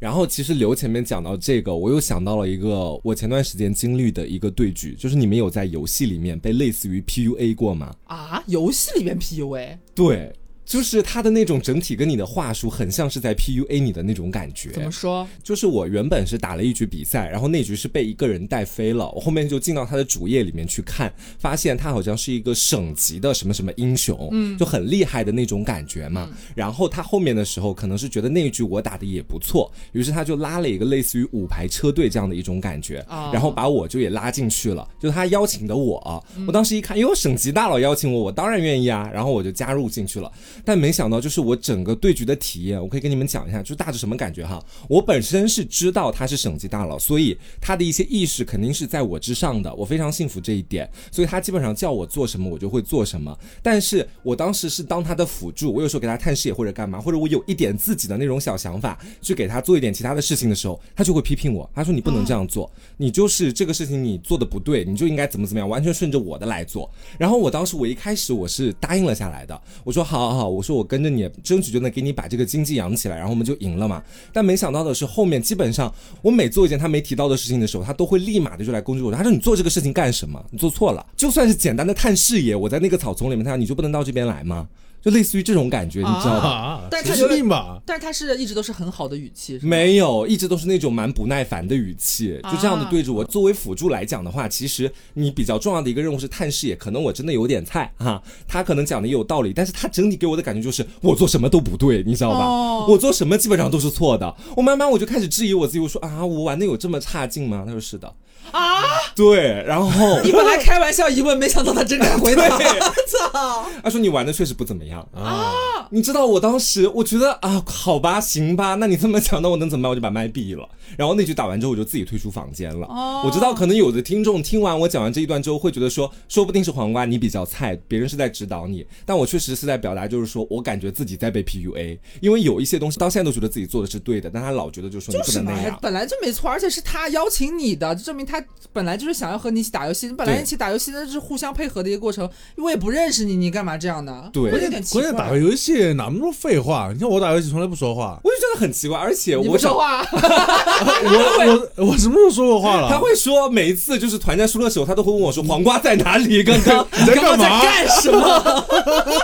然后其实刘前面讲到这个，我又想到了一个我前段时间经历的一个对局，就是你们有在游戏里面被类似于 PUA 过吗？啊，游戏里面 PUA？对。就是他的那种整体跟你的话术很像是在 PUA 你的那种感觉。怎么说？就是我原本是打了一局比赛，然后那局是被一个人带飞了。我后面就进到他的主页里面去看，发现他好像是一个省级的什么什么英雄，嗯，就很厉害的那种感觉嘛。然后他后面的时候可能是觉得那一局我打的也不错，于是他就拉了一个类似于五排车队这样的一种感觉，然后把我就也拉进去了。就他邀请的我，我当时一看，哟，省级大佬邀请我，我当然愿意啊。然后我就加入进去了。但没想到，就是我整个对局的体验，我可以跟你们讲一下，就大致什么感觉哈。我本身是知道他是省级大佬，所以他的一些意识肯定是在我之上的，我非常幸福这一点。所以他基本上叫我做什么，我就会做什么。但是我当时是当他的辅助，我有时候给他探视野或者干嘛，或者我有一点自己的那种小想法，去给他做一点其他的事情的时候，他就会批评我，他说你不能这样做，你就是这个事情你做的不对，你就应该怎么怎么样，完全顺着我的来做。然后我当时我一开始我是答应了下来的，我说好好好，我说我。跟着你，争取就能给你把这个经济养起来，然后我们就赢了嘛。但没想到的是，后面基本上我每做一件他没提到的事情的时候，他都会立马的就来攻击我。他说：“你做这个事情干什么？你做错了。就算是简单的探视野，我在那个草丛里面，他你就不能到这边来吗？”就类似于这种感觉，你知道吧？但是他有病吧？但是他是一直都是很好的语气，没有，一直都是那种蛮不耐烦的语气，就这样的对着我。作为辅助来讲的话，其实你比较重要的一个任务是探视野，可能我真的有点菜哈。他可能讲的也有道理，但是他整体给我的感觉就是我做什么都不对，你知道吧？我做什么基本上都是错的。我慢慢我就开始质疑我自己，我说啊，我玩的有这么差劲吗？他说是的。啊，对，然后 你本来开玩笑一问，没想到他真敢回答。操！他说你玩的确实不怎么样啊。你知道我当时我觉得啊，好吧，行吧，那你这么讲，那我能怎么办？我就把麦闭了。然后那局打完之后，我就自己退出房间了。哦，我知道可能有的听众听完我讲完这一段之后，会觉得说，说不定是黄瓜你比较菜，别人是在指导你。但我确实是在表达，就是说我感觉自己在被 PUA，因为有一些东西到现在都觉得自己做的是对的，但他老觉得就说你不能那样。本来就没错，而且是他邀请你的，就证明他。他本来就是想要和你一起打游戏，你本来一起打游戏那是互相配合的一个过程。我也不认识你，你干嘛这样的？对，有点奇怪。关键打个游戏哪那么多废话？你看我打游戏从来不说话，我就觉得很奇怪。而且我不说话，我我我什么时候说过话了？他会说每一次就是团战输的时候，他都会问我说：“黄瓜在哪里？刚刚 你在干嘛？干什么？”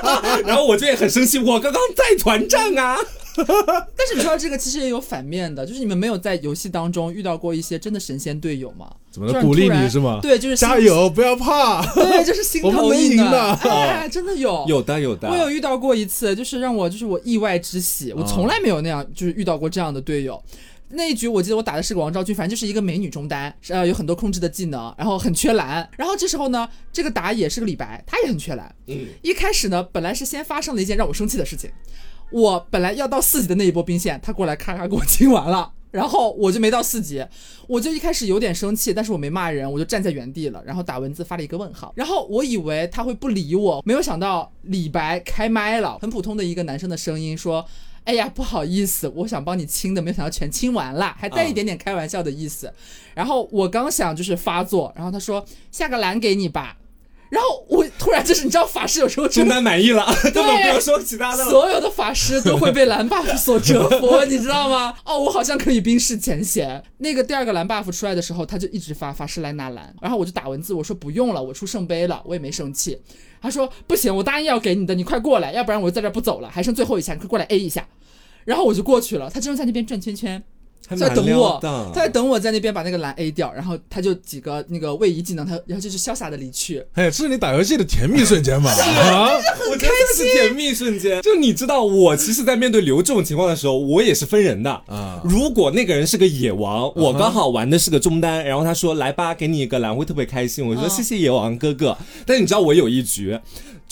然后我就也很生气，我刚刚在团战啊。但是你知道这个其实也有反面的，就是你们没有在游戏当中遇到过一些真的神仙队友吗？怎么鼓励你是吗？对，就是加油，不要怕。对，就是心 头硬的。哎，真的有，有的，有的。我有遇到过一次，就是让我就是我意外之喜，我从来没有那样就是遇到过这样的队友。那一局我记得我打的是个王昭君，反正就是一个美女中单，呃，有很多控制的技能，然后很缺蓝。然后这时候呢，这个打野是个李白，他也很缺蓝。嗯。一开始呢，本来是先发生了一件让我生气的事情。我本来要到四级的那一波兵线，他过来咔咔给我清完了。然后我就没到四级，我就一开始有点生气，但是我没骂人，我就站在原地了，然后打文字发了一个问号，然后我以为他会不理我，没有想到李白开麦了，很普通的一个男生的声音说：“哎呀，不好意思，我想帮你清的，没有想到全清完了，还带一点点开玩笑的意思。”然后我刚想就是发作，然后他说：“下个蓝给你吧。”然后我突然就是，你知道法师有时候真的满意了，根本不用说其他的。所有的法师都会被蓝 buff 所折服，你知道吗？哦，我好像可以冰释前嫌。那个第二个蓝 buff 出来的时候，他就一直发法师来拿蓝，然后我就打文字，我说不用了，我出圣杯了，我也没生气。他说不行，我答应要给你的，你快过来，要不然我就在这不走了，还剩最后一下，你快过来 A 一下。然后我就过去了，他正在那边转圈圈。在等我，他在等我在那边把那个蓝 A 掉，然后他就几个那个位移技能，他然后就是潇洒的离去。哎，这是你打游戏的甜蜜瞬间吗？啊，我开心，是甜蜜瞬间。就你知道，我其实，在面对刘这种情况的时候，我也是分人的啊。如果那个人是个野王，我刚好玩的是个中单，然后他说来吧，给你一个蓝，会特别开心。我说谢谢野王哥哥。但你知道，我有一局。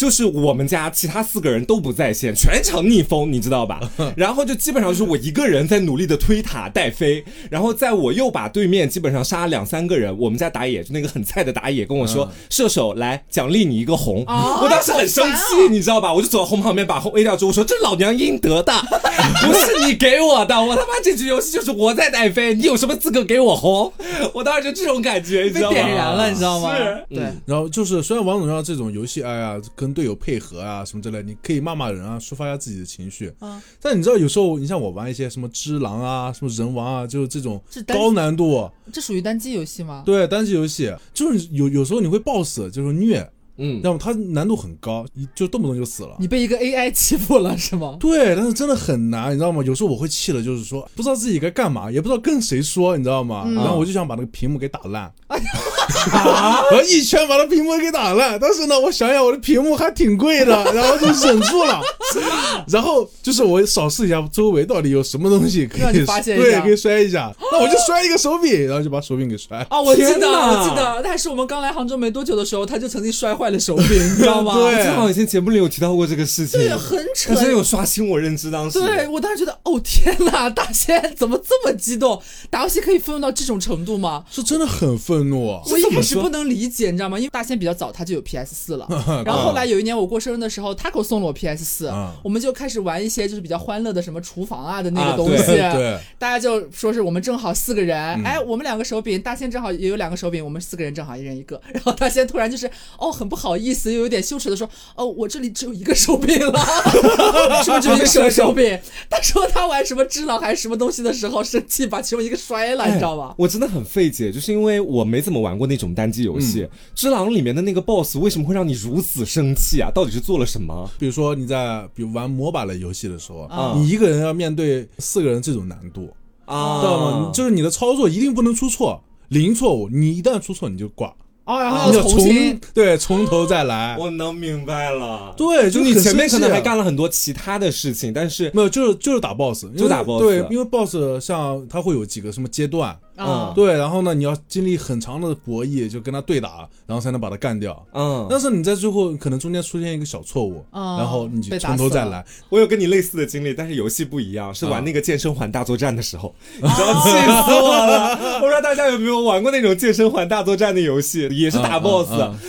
就是我们家其他四个人都不在线，全场逆风，你知道吧？然后就基本上就是我一个人在努力的推塔带飞，然后在我又把对面基本上杀了两三个人，我们家打野就那个很菜的打野跟我说：“射手来奖励你一个红。”我当时很生气，你知道吧？我就走到红旁边把红 A 掉之后说：“这老娘应得的，不是你给我的，我他妈这局游戏就是我在带飞，你有什么资格给我红？”我当时就这种感觉，你知道吗？点燃了，你知道吗？是，对。然后就是虽然王者荣耀这种游戏，哎呀，跟队友配合啊，什么之类，你可以骂骂人啊，抒发一下自己的情绪。啊，但你知道，有时候你像我玩一些什么只狼啊，什么人王啊，就是这种高难度，这属于单机游戏吗？对，单机游戏就是有有时候你会 BOSS 就是虐。嗯，要么它难度很高，一就动不动就死了。你被一个 AI 欺负了是吗？对，但是真的很难，你知道吗？有时候我会气的，就是说不知道自己该干嘛，也不知道跟谁说，你知道吗？然后我就想把那个屏幕给打烂，然后一拳把那屏幕给打烂。但是呢，我想想我的屏幕还挺贵的，然后就忍住了。然后就是我扫视一下周围到底有什么东西可以对，可以摔一下。那我就摔一个手柄，然后就把手柄给摔。啊，我记得，我记得，但是我们刚来杭州没多久的时候，他就曾经摔坏。的手柄，你知道吗？对，正好以前节目里有提到过这个事情，对，很扯，真有刷新我认知。当时，对我当时觉得，哦天哪，大仙怎么这么激动？打游戏可以愤怒到这种程度吗？是真的很愤怒。我一开始不能理解，你知道吗？因为大仙比较早，他就有 PS 四了。然后后来有一年我过生日的时候，他给我送了我 PS 四，我们就开始玩一些就是比较欢乐的什么厨房啊的那个东西。对，大家就说是我们正好四个人，哎，我们两个手柄，大仙正好也有两个手柄，我们四个人正好一人一个。然后大仙突然就是哦，很不好意思，又有点。羞耻的说：“哦，我这里只有一个手柄了，是不是只有一个手柄？”他说他玩什么只狼还是什么东西的时候生气，把其中一个摔了，你知道吗？我真的很费解，就是因为我没怎么玩过那种单机游戏。只狼里面的那个 BOSS 为什么会让你如此生气啊？到底是做了什么？比如说你在比如玩 MOBA 类游戏的时候，你一个人要面对四个人这种难度啊，知道吗？就是你的操作一定不能出错，零错误，你一旦出错你就挂。哦，然后要重新对从头再来，我能明白了。对，就你前面可能还干了很多其他的事情，但是没有，就是就是打 boss，就打 boss。对，因为 boss 像他会有几个什么阶段。嗯，对，然后呢，你要经历很长的博弈，就跟他对打，然后才能把他干掉。嗯，但是你在最后可能中间出现一个小错误，然后你就从头再来。我有跟你类似的经历，但是游戏不一样，是玩那个健身环大作战的时候，你知道气死我了。我不知道大家有没有玩过那种健身环大作战的游戏，也是打 boss，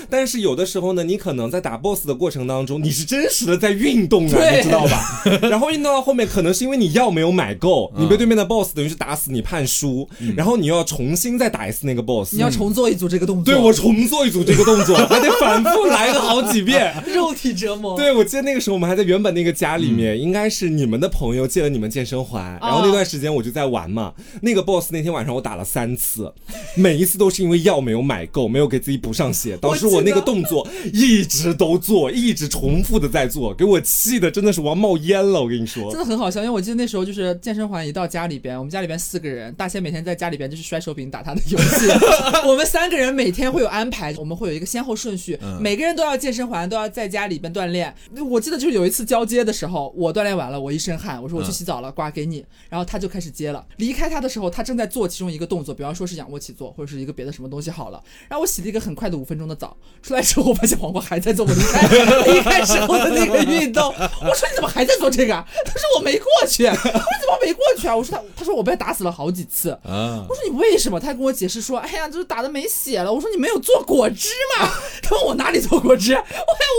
但是有的时候呢，你可能在打 boss 的过程当中，你是真实的在运动啊，你知道吧？然后运动到后面，可能是因为你药没有买够，你被对面的 boss 等于是打死你判输，然后。你要重新再打一次那个 boss，你要重做一组这个动作，对我重做一组这个动作，还得反复来个好几遍，肉体折磨。对，我记得那个时候我们还在原本那个家里面，应该是你们的朋友借了你们健身环，然后那段时间我就在玩嘛。那个 boss 那天晚上我打了三次，每一次都是因为药没有买够，没有给自己补上血，导致我那个动作一直都做，一直重复的在做，给我气的真的是我要冒烟了。我跟你说，真的很好笑，因为我记得那时候就是健身环一到家里边，我们家里边四个人，大仙每天在家里边。就是摔手柄打他的游戏。我们三个人每天会有安排，我们会有一个先后顺序，每个人都要健身环，都要在家里边锻炼。我记得就是有一次交接的时候，我锻炼完了，我一身汗，我说我去洗澡了，挂给你，然后他就开始接了。离开他的时候，他正在做其中一个动作，比方说是仰卧起坐，或者是一个别的什么东西好了。然后我洗了一个很快的五分钟的澡，出来之后我发现黄瓜还在做我离开 离开时候的那个运动。我说你怎么还在做这个？他说我没过去。我说怎么没过去啊？我说他他说我被打死了好几次。啊，我说你为什么？他跟我解释说，哎呀，就是打的没血了。我说你没有做果汁吗？他问我哪里做果汁？我哎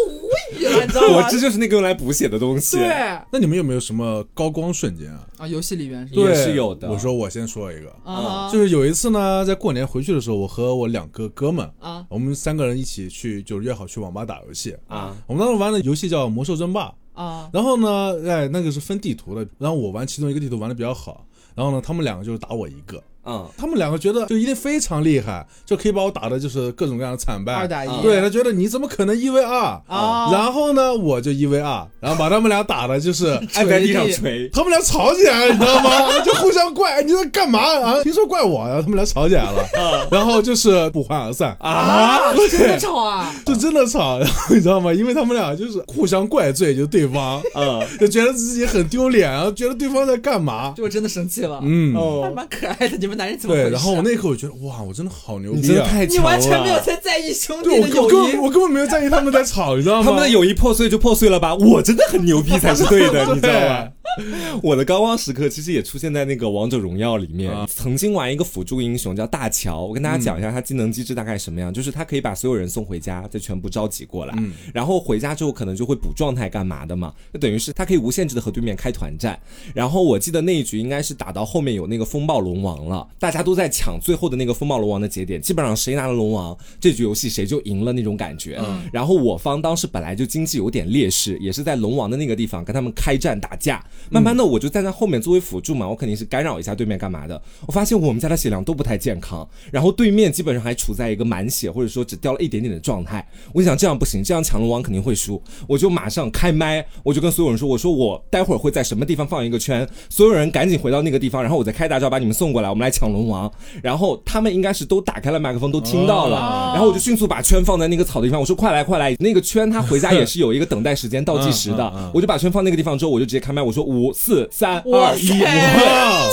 我无语了，你知道吗？果汁就是那个用来补血的东西。对，那你们有没有什么高光瞬间啊？啊，游戏里面也是有的。我说我先说一个啊，就是有一次呢，在过年回去的时候，我和我两个哥们啊，我们三个人一起去，就约好去网吧打游戏啊。我们当时玩的游戏叫《魔兽争霸》啊，然后呢，哎，那个是分地图的，然后我玩其中一个地图玩的比较好，然后呢，他们两个就是打我一个。嗯，他们两个觉得就一定非常厉害，就可以把我打的，就是各种各样的惨败。二打一，对他觉得你怎么可能一 v 二啊？然后呢，我就一 v 二，然后把他们俩打的就是 按在地上锤，他们俩吵起来了，你知道吗？就互相怪，你在干嘛啊？听说怪我然后？他们俩吵起来了，然后就是不欢而散啊！真的吵啊？就真的吵，然后你知道吗？因为他们俩就是互相怪罪，就对方，嗯，就觉得自己很丢脸，然后觉得对方在干嘛？就真的生气了，嗯，还蛮可爱的，你们。男人怎么对，然后我那一刻我觉得哇，我真的好牛逼啊！你完全没有在在意兄弟的友谊，我根本没有在意他们在吵，你知道吗？他们的友谊破碎就破碎了吧？我真的很牛逼才是对的，你知道吗？我的高光时刻其实也出现在那个王者荣耀里面，曾经玩一个辅助英雄叫大乔，我跟大家讲一下他技能机制大概什么样，就是他可以把所有人送回家，再全部召集过来，然后回家之后可能就会补状态干嘛的嘛，就等于是他可以无限制的和对面开团战。然后我记得那一局应该是打到后面有那个风暴龙王了，大家都在抢最后的那个风暴龙王的节点，基本上谁拿了龙王，这局游戏谁就赢了那种感觉。然后我方当时本来就经济有点劣势，也是在龙王的那个地方跟他们开战打架。慢慢的，我就站在后面作为辅助嘛，我肯定是干扰一下对面干嘛的。我发现我们家的血量都不太健康，然后对面基本上还处在一个满血或者说只掉了一点点的状态。我想这样不行，这样抢龙王肯定会输。我就马上开麦，我就跟所有人说：“我说我待会儿会在什么地方放一个圈，所有人赶紧回到那个地方，然后我再开大招把你们送过来，我们来抢龙王。”然后他们应该是都打开了麦克风，都听到了。然后我就迅速把圈放在那个草的地方，我说：“快来快来！”那个圈他回家也是有一个等待时间倒计时的，我就把圈放那个地方之后，我就直接开麦，我说：“五四三二一，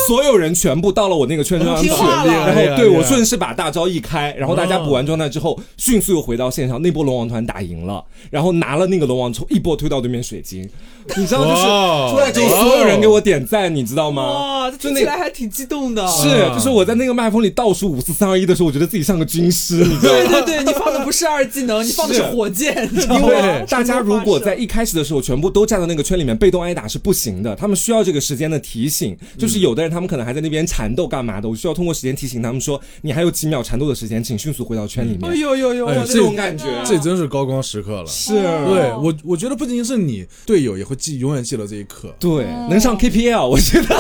所有人全部到了我那个圈上去，然后对我顺势把大招一开，然后大家补完状态之后，迅速又回到线上，那波龙王团打赢了，然后拿了那个龙王，从一波推到对面水晶。你知道就是出来之后，所有人给我点赞，你知道吗？哇，听起来还挺激动的。是，就是我在那个麦克风里倒数五四三二一的时候，我觉得自己像个军师。你知道对对对，你放的不是二技能，你放的是火箭。因为大家如果在一开始的时候全部都站到那个圈里面被动挨打是不行的，他们需要这个时间的提醒。就是有的人他们可能还在那边缠斗干嘛的，我需要通过时间提醒他们说，你还有几秒缠斗的时间，请迅速回到圈里面。哎呦呦呦，这种感觉，这真是高光时刻了。是，对我我觉得不仅仅是你队友也会记，永远记得这。一刻，对，能上 KPL，我觉得，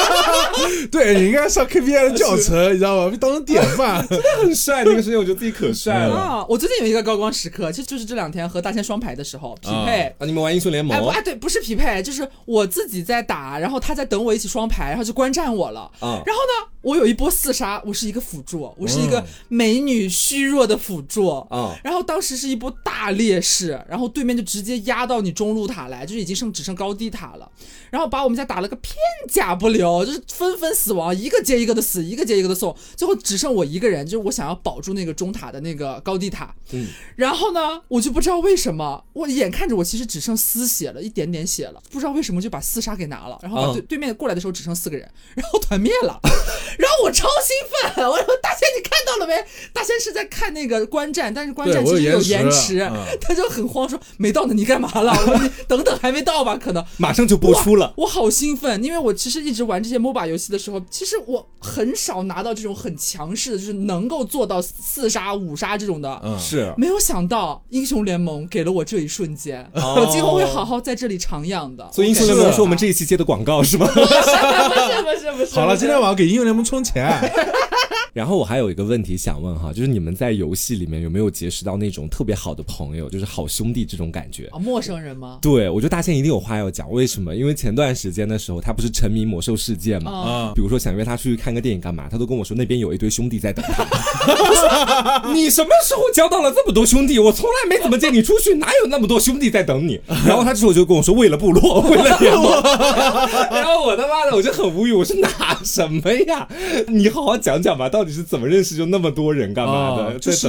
对你应该上 KPL 的教程，你知道吗？被当成典范，真的很帅。那个时间我觉得自己可帅了。我最近有一个高光时刻，其实就是这两天和大仙双排的时候匹配啊，你们玩英雄联盟？哎，对，不是匹配，就是我自己在打，然后他在等我一起双排，然后就观战我了。嗯然后呢？我有一波四杀，我是一个辅助，我是一个美女虚弱的辅助啊。然后当时是一波大劣势，然后对面就直接压到你中路塔来，就是已经剩只剩高低塔了，然后把我们家打了个片甲不留，就是纷纷死亡，一个接一个的死，一个接一个的送，最后只剩我一个人，就是我想要保住那个中塔的那个高地塔。嗯。然后呢，我就不知道为什么，我眼看着我其实只剩丝血了一点点血了，不知道为什么就把四杀给拿了，然后把对对面过来的时候只剩四个人，然后团灭了。然后我超兴奋，我说大仙你看到了没？大仙是在看那个观战，但是观战其实有延迟，他就很慌说没到呢，你干嘛了？我说你等等还没到吧？可能马上就播出了。我好兴奋，因为我其实一直玩这些 MOBA 游戏的时候，其实我很少拿到这种很强势的，就是能够做到四杀五杀这种的。嗯，是没有想到英雄联盟给了我这一瞬间，我今后会好好在这里徜徉的。所以英雄联盟是我们这一期接的广告是吗？不是不是不是不是。好了，今天晚上给英雄联盟。充钱。然后我还有一个问题想问哈，就是你们在游戏里面有没有结识到那种特别好的朋友，就是好兄弟这种感觉？啊，陌生人吗？对，我觉得大仙一定有话要讲。为什么？因为前段时间的时候，他不是沉迷魔兽世界嘛？啊，比如说想约他出去看个电影干嘛，他都跟我说那边有一堆兄弟在等他。你什么时候交到了这么多兄弟？我从来没怎么见你出去，哪有那么多兄弟在等你？然后他这时候就跟我说为了部落，为了联盟。然后我他妈的我就很无语，我说哪什么呀？你好好讲讲吧，到底是怎么认识就那么多人干嘛的？就是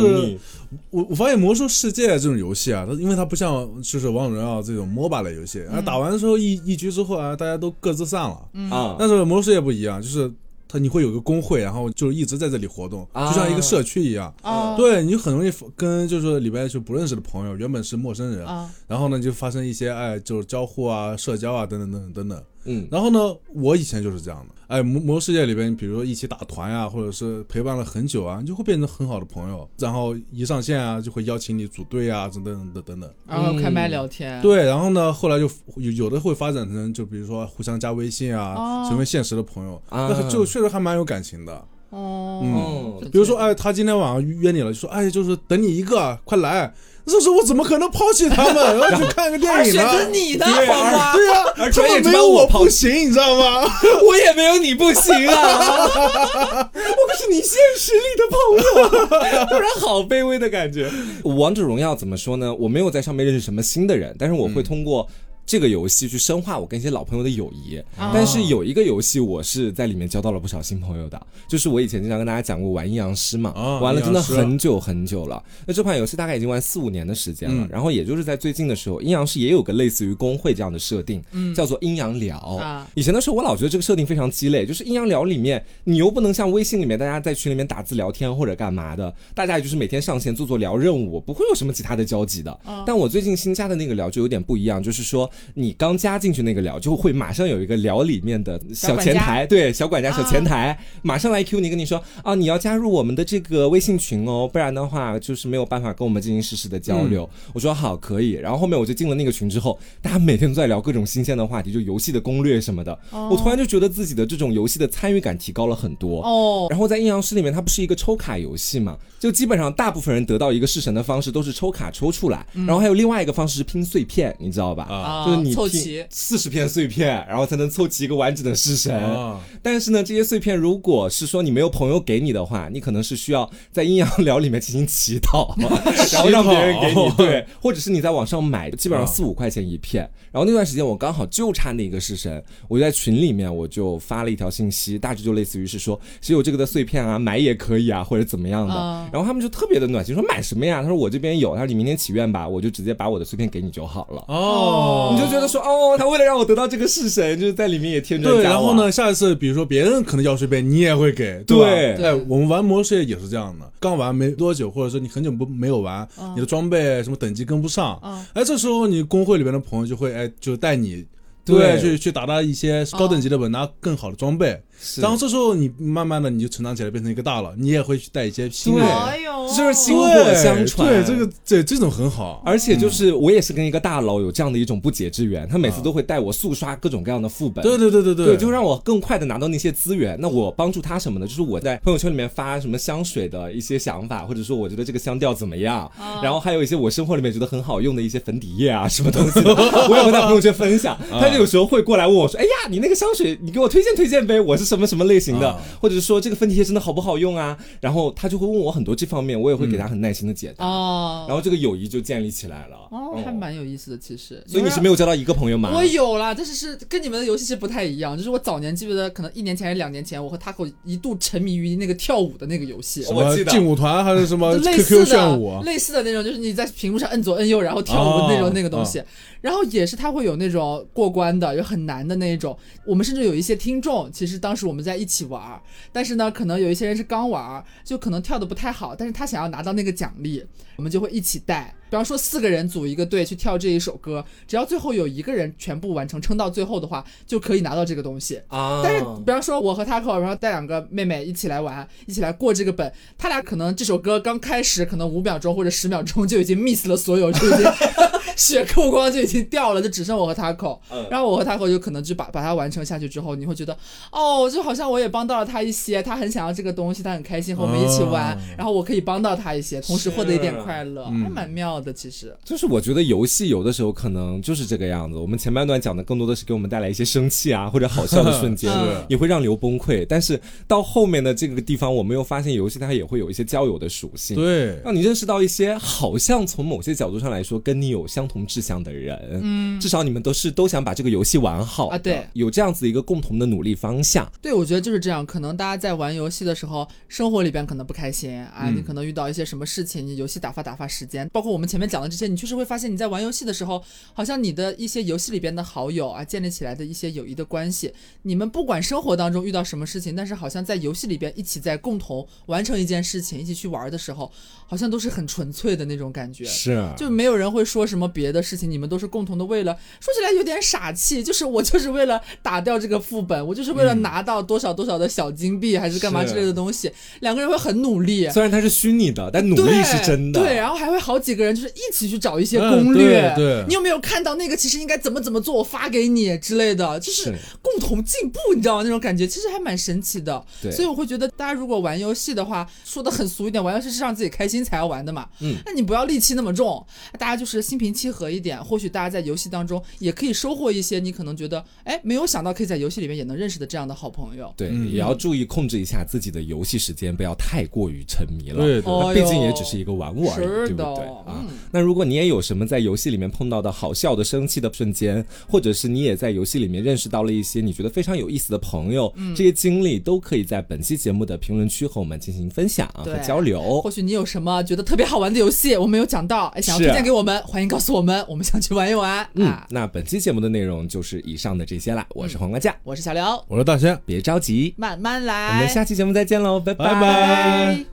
我我发现魔兽世界这种游戏啊，它因为它不像就是王者荣耀这种 MOBA 类游戏，然后打完之后一一局之后啊，大家都各自散了啊。但是魔兽世界不一样，就是它你会有个工会，然后就一直在这里活动，就像一个社区一样。啊对你很容易跟就是里边就不认识的朋友，原本是陌生人，然后呢就发生一些哎就是交互啊、社交啊等等等等等等。嗯，然后呢，我以前就是这样的。哎，魔魔世界里边，比如说一起打团呀，或者是陪伴了很久啊，你就会变成很好的朋友。然后一上线啊，就会邀请你组队啊，等等等等等。然后开麦聊天。对，然后呢，后来就有有的会发展成，就比如说互相加微信啊，成为现实的朋友，那就确实还蛮有感情的。哦，嗯，比如说，哎，他今天晚上约你了，就说，哎，就是等你一个，快来。这时候我怎么可能抛弃他们，然后去看个电影呢？选择你的好吗，对呀，他们没有我不行，你知道吗？我也没有你不行啊，我可是你现实里的朋友，突然好卑微的感觉。王者荣耀怎么说呢？我没有在上面认识什么新的人，但是我会通过。这个游戏去深化我跟一些老朋友的友谊，但是有一个游戏我是在里面交到了不少新朋友的，就是我以前经常跟大家讲过玩阴阳师嘛，玩了真的很久很久了。那这款游戏大概已经玩四五年的时间了，然后也就是在最近的时候，阴阳师也有个类似于工会这样的设定，叫做阴阳寮。以前的时候我老觉得这个设定非常鸡肋，就是阴阳聊里面你又不能像微信里面大家在群里面打字聊天或者干嘛的，大家也就是每天上线做做聊任务，不会有什么其他的交集的。但我最近新加的那个聊就有点不一样，就是说。你刚加进去那个聊，就会马上有一个聊里面的小前台，对，小管家、小前台，马上来 Q 你，跟你说啊，你要加入我们的这个微信群哦，不然的话就是没有办法跟我们进行实时的交流。我说好，可以。然后后面我就进了那个群之后，大家每天都在聊各种新鲜的话题，就游戏的攻略什么的。我突然就觉得自己的这种游戏的参与感提高了很多哦。然后在阴阳师里面，它不是一个抽卡游戏嘛？就基本上大部分人得到一个式神的方式都是抽卡抽出来，然后还有另外一个方式是拼碎片，你知道吧？啊，就是你凑齐四十片碎片，然后才能凑齐一个完整的式神。但是呢，这些碎片如果是说你没有朋友给你的话，你可能是需要在阴阳寮里面进行祈祷，然后让别人给你，对，或者是你在网上买，基本上四五块钱一片。然后那段时间我刚好就差那个式神，我就在群里面我就发了一条信息，大致就类似于是说，谁有这个的碎片啊，买也可以啊，或者怎么样的。然后他们就特别的暖心，说买什么呀？他说我这边有，他说你明天祈愿吧，我就直接把我的碎片给你就好了。哦，你就觉得说，哦，他为了让我得到这个式神，就是在里面也添砖加瓦。对，然后呢，下一次比如说别人可能要碎片，你也会给，对对，我们玩魔兽也是这样的，刚玩没多久，或者说你很久不没有玩，你的装备什么等级跟不上，哎，这时候你公会里面的朋友就会哎就带你。对，去去打打一些高等级的本，拿更好的装备。然后这时候你慢慢的你就成长起来，变成一个大佬，你也会去带一些新人，就是薪火相传。对，这个这这种很好。而且就是我也是跟一个大佬有这样的一种不解之缘，他每次都会带我速刷各种各样的副本。对对对对对，就让我更快的拿到那些资源。那我帮助他什么呢？就是我在朋友圈里面发什么香水的一些想法，或者说我觉得这个香调怎么样，然后还有一些我生活里面觉得很好用的一些粉底液啊，什么东西，我也会在朋友圈分享。他就有时候会过来问我说：“哎呀，你那个香水，你给我推荐推荐呗，我是什么什么类型的。”或者是说这个粉底液真的好不好用啊？然后他就会问我很多这方面，我也会给他很耐心的解答。哦，然后这个友谊就建立起来了。哦，还蛮有意思的，其实。所以你是没有交到一个朋友吗？我有啦，但是是跟你们的游戏是不太一样。就是我早年记不得，可能一年前还是两年前，我和 Taco 一度沉迷于那个跳舞的那个游戏。我记得劲舞团还是什么 QQ 炫舞，类似的那种，就是你在屏幕上摁左摁右，然后跳舞那种那个东西。然后也是他会有那种过关的，有很难的那一种。我们甚至有一些听众，其实当时我们在一起玩，但是呢，可能有一些人是刚玩，就可能跳的不太好，但是他想要拿到那个奖励，我们就会一起带。比方说四个人组一个队去跳这一首歌，只要最后有一个人全部完成，撑到最后的话，就可以拿到这个东西啊。但是比方说我和 Taco，然后带两个妹妹一起来玩，一起来过这个本，他俩可能这首歌刚开始可能五秒钟或者十秒钟就已经 miss 了所有，就已经 血扣光就已经掉了，就只剩我和 Taco。然后我和 Taco 就可能就把把它完成下去之后，你会觉得哦，就好像我也帮到了他一些，他很想要这个东西，他很开心和我们一起玩，然后我可以帮到他一些，同时获得一点快乐，还蛮妙的。其实就是我觉得游戏有的时候可能就是这个样子。我们前半段讲的更多的是给我们带来一些生气啊或者好笑的瞬间，也会让刘崩溃。但是到后面的这个地方，我们又发现游戏它也会有一些交友的属性，对，让你认识到一些好像从某些角度上来说跟你有相同志向的人。嗯，至少你们都是都想把这个游戏玩好啊。对，有这样子一个共同的努力方向。对，我觉得就是这样。可能大家在玩游戏的时候，生活里边可能不开心啊，你可能遇到一些什么事情，你游戏打发打发时间。包括我们前面讲的这些，你确实会发现你在玩游戏的时候，好像你的一些游戏里边的好友啊，建立起来的一些友谊的关系，你们不管生活当中遇到什么事情，但是好像在游戏里边一起在共同完成一件事情，一起去玩的时候，好像都是很纯粹的那种感觉。是，就没有人会说什么别的事情，你们都是共同的为了。说起来有点傻气，就是我就是为了打掉这个副本，我就是为了拿到多少多少的小金币，还是干嘛之类的东西，两个人会很努力。虽然它是虚拟的，但努力是真的。对，然后还会好几个人就是一起去找一些攻略。对，你有没有看到那个？其实应该怎么怎么做？我发给你之类的，就是共同进步，你知道吗？那种感觉其实还蛮神奇的。对，所以我会觉得大家如果玩游戏的话，说的很俗一点，玩游戏是让自己开心才要玩的嘛。嗯，那你不要戾气那么重，大家就是心平气和一点。或许大家在游戏当中也可以收获一些你可能觉得哎没有想到可以在游戏里面也能认识的这样的好朋友。对，也要注意控制一下自己的游戏时间，不要太过于沉迷了。对对，毕竟也只是一个玩物而已，对不对啊？那如果你也有什么在游戏里面碰到的好笑的、生气的瞬间，或者是你也在游戏里面认识到了一些你觉得非常有意思的朋友，这些经历都可以在本期节目的评论区和我们进行分享和交流。或许你有什么觉得特别好玩的游戏，我没有讲到，哎，想要推荐给我们，欢迎告诉我们，我们想去玩一玩。嗯，那本期节目的内容就是以上的这些啦。我是黄瓜酱，我是小刘，我是大轩，别着急，慢慢来。我们下期节目再见喽，拜拜拜。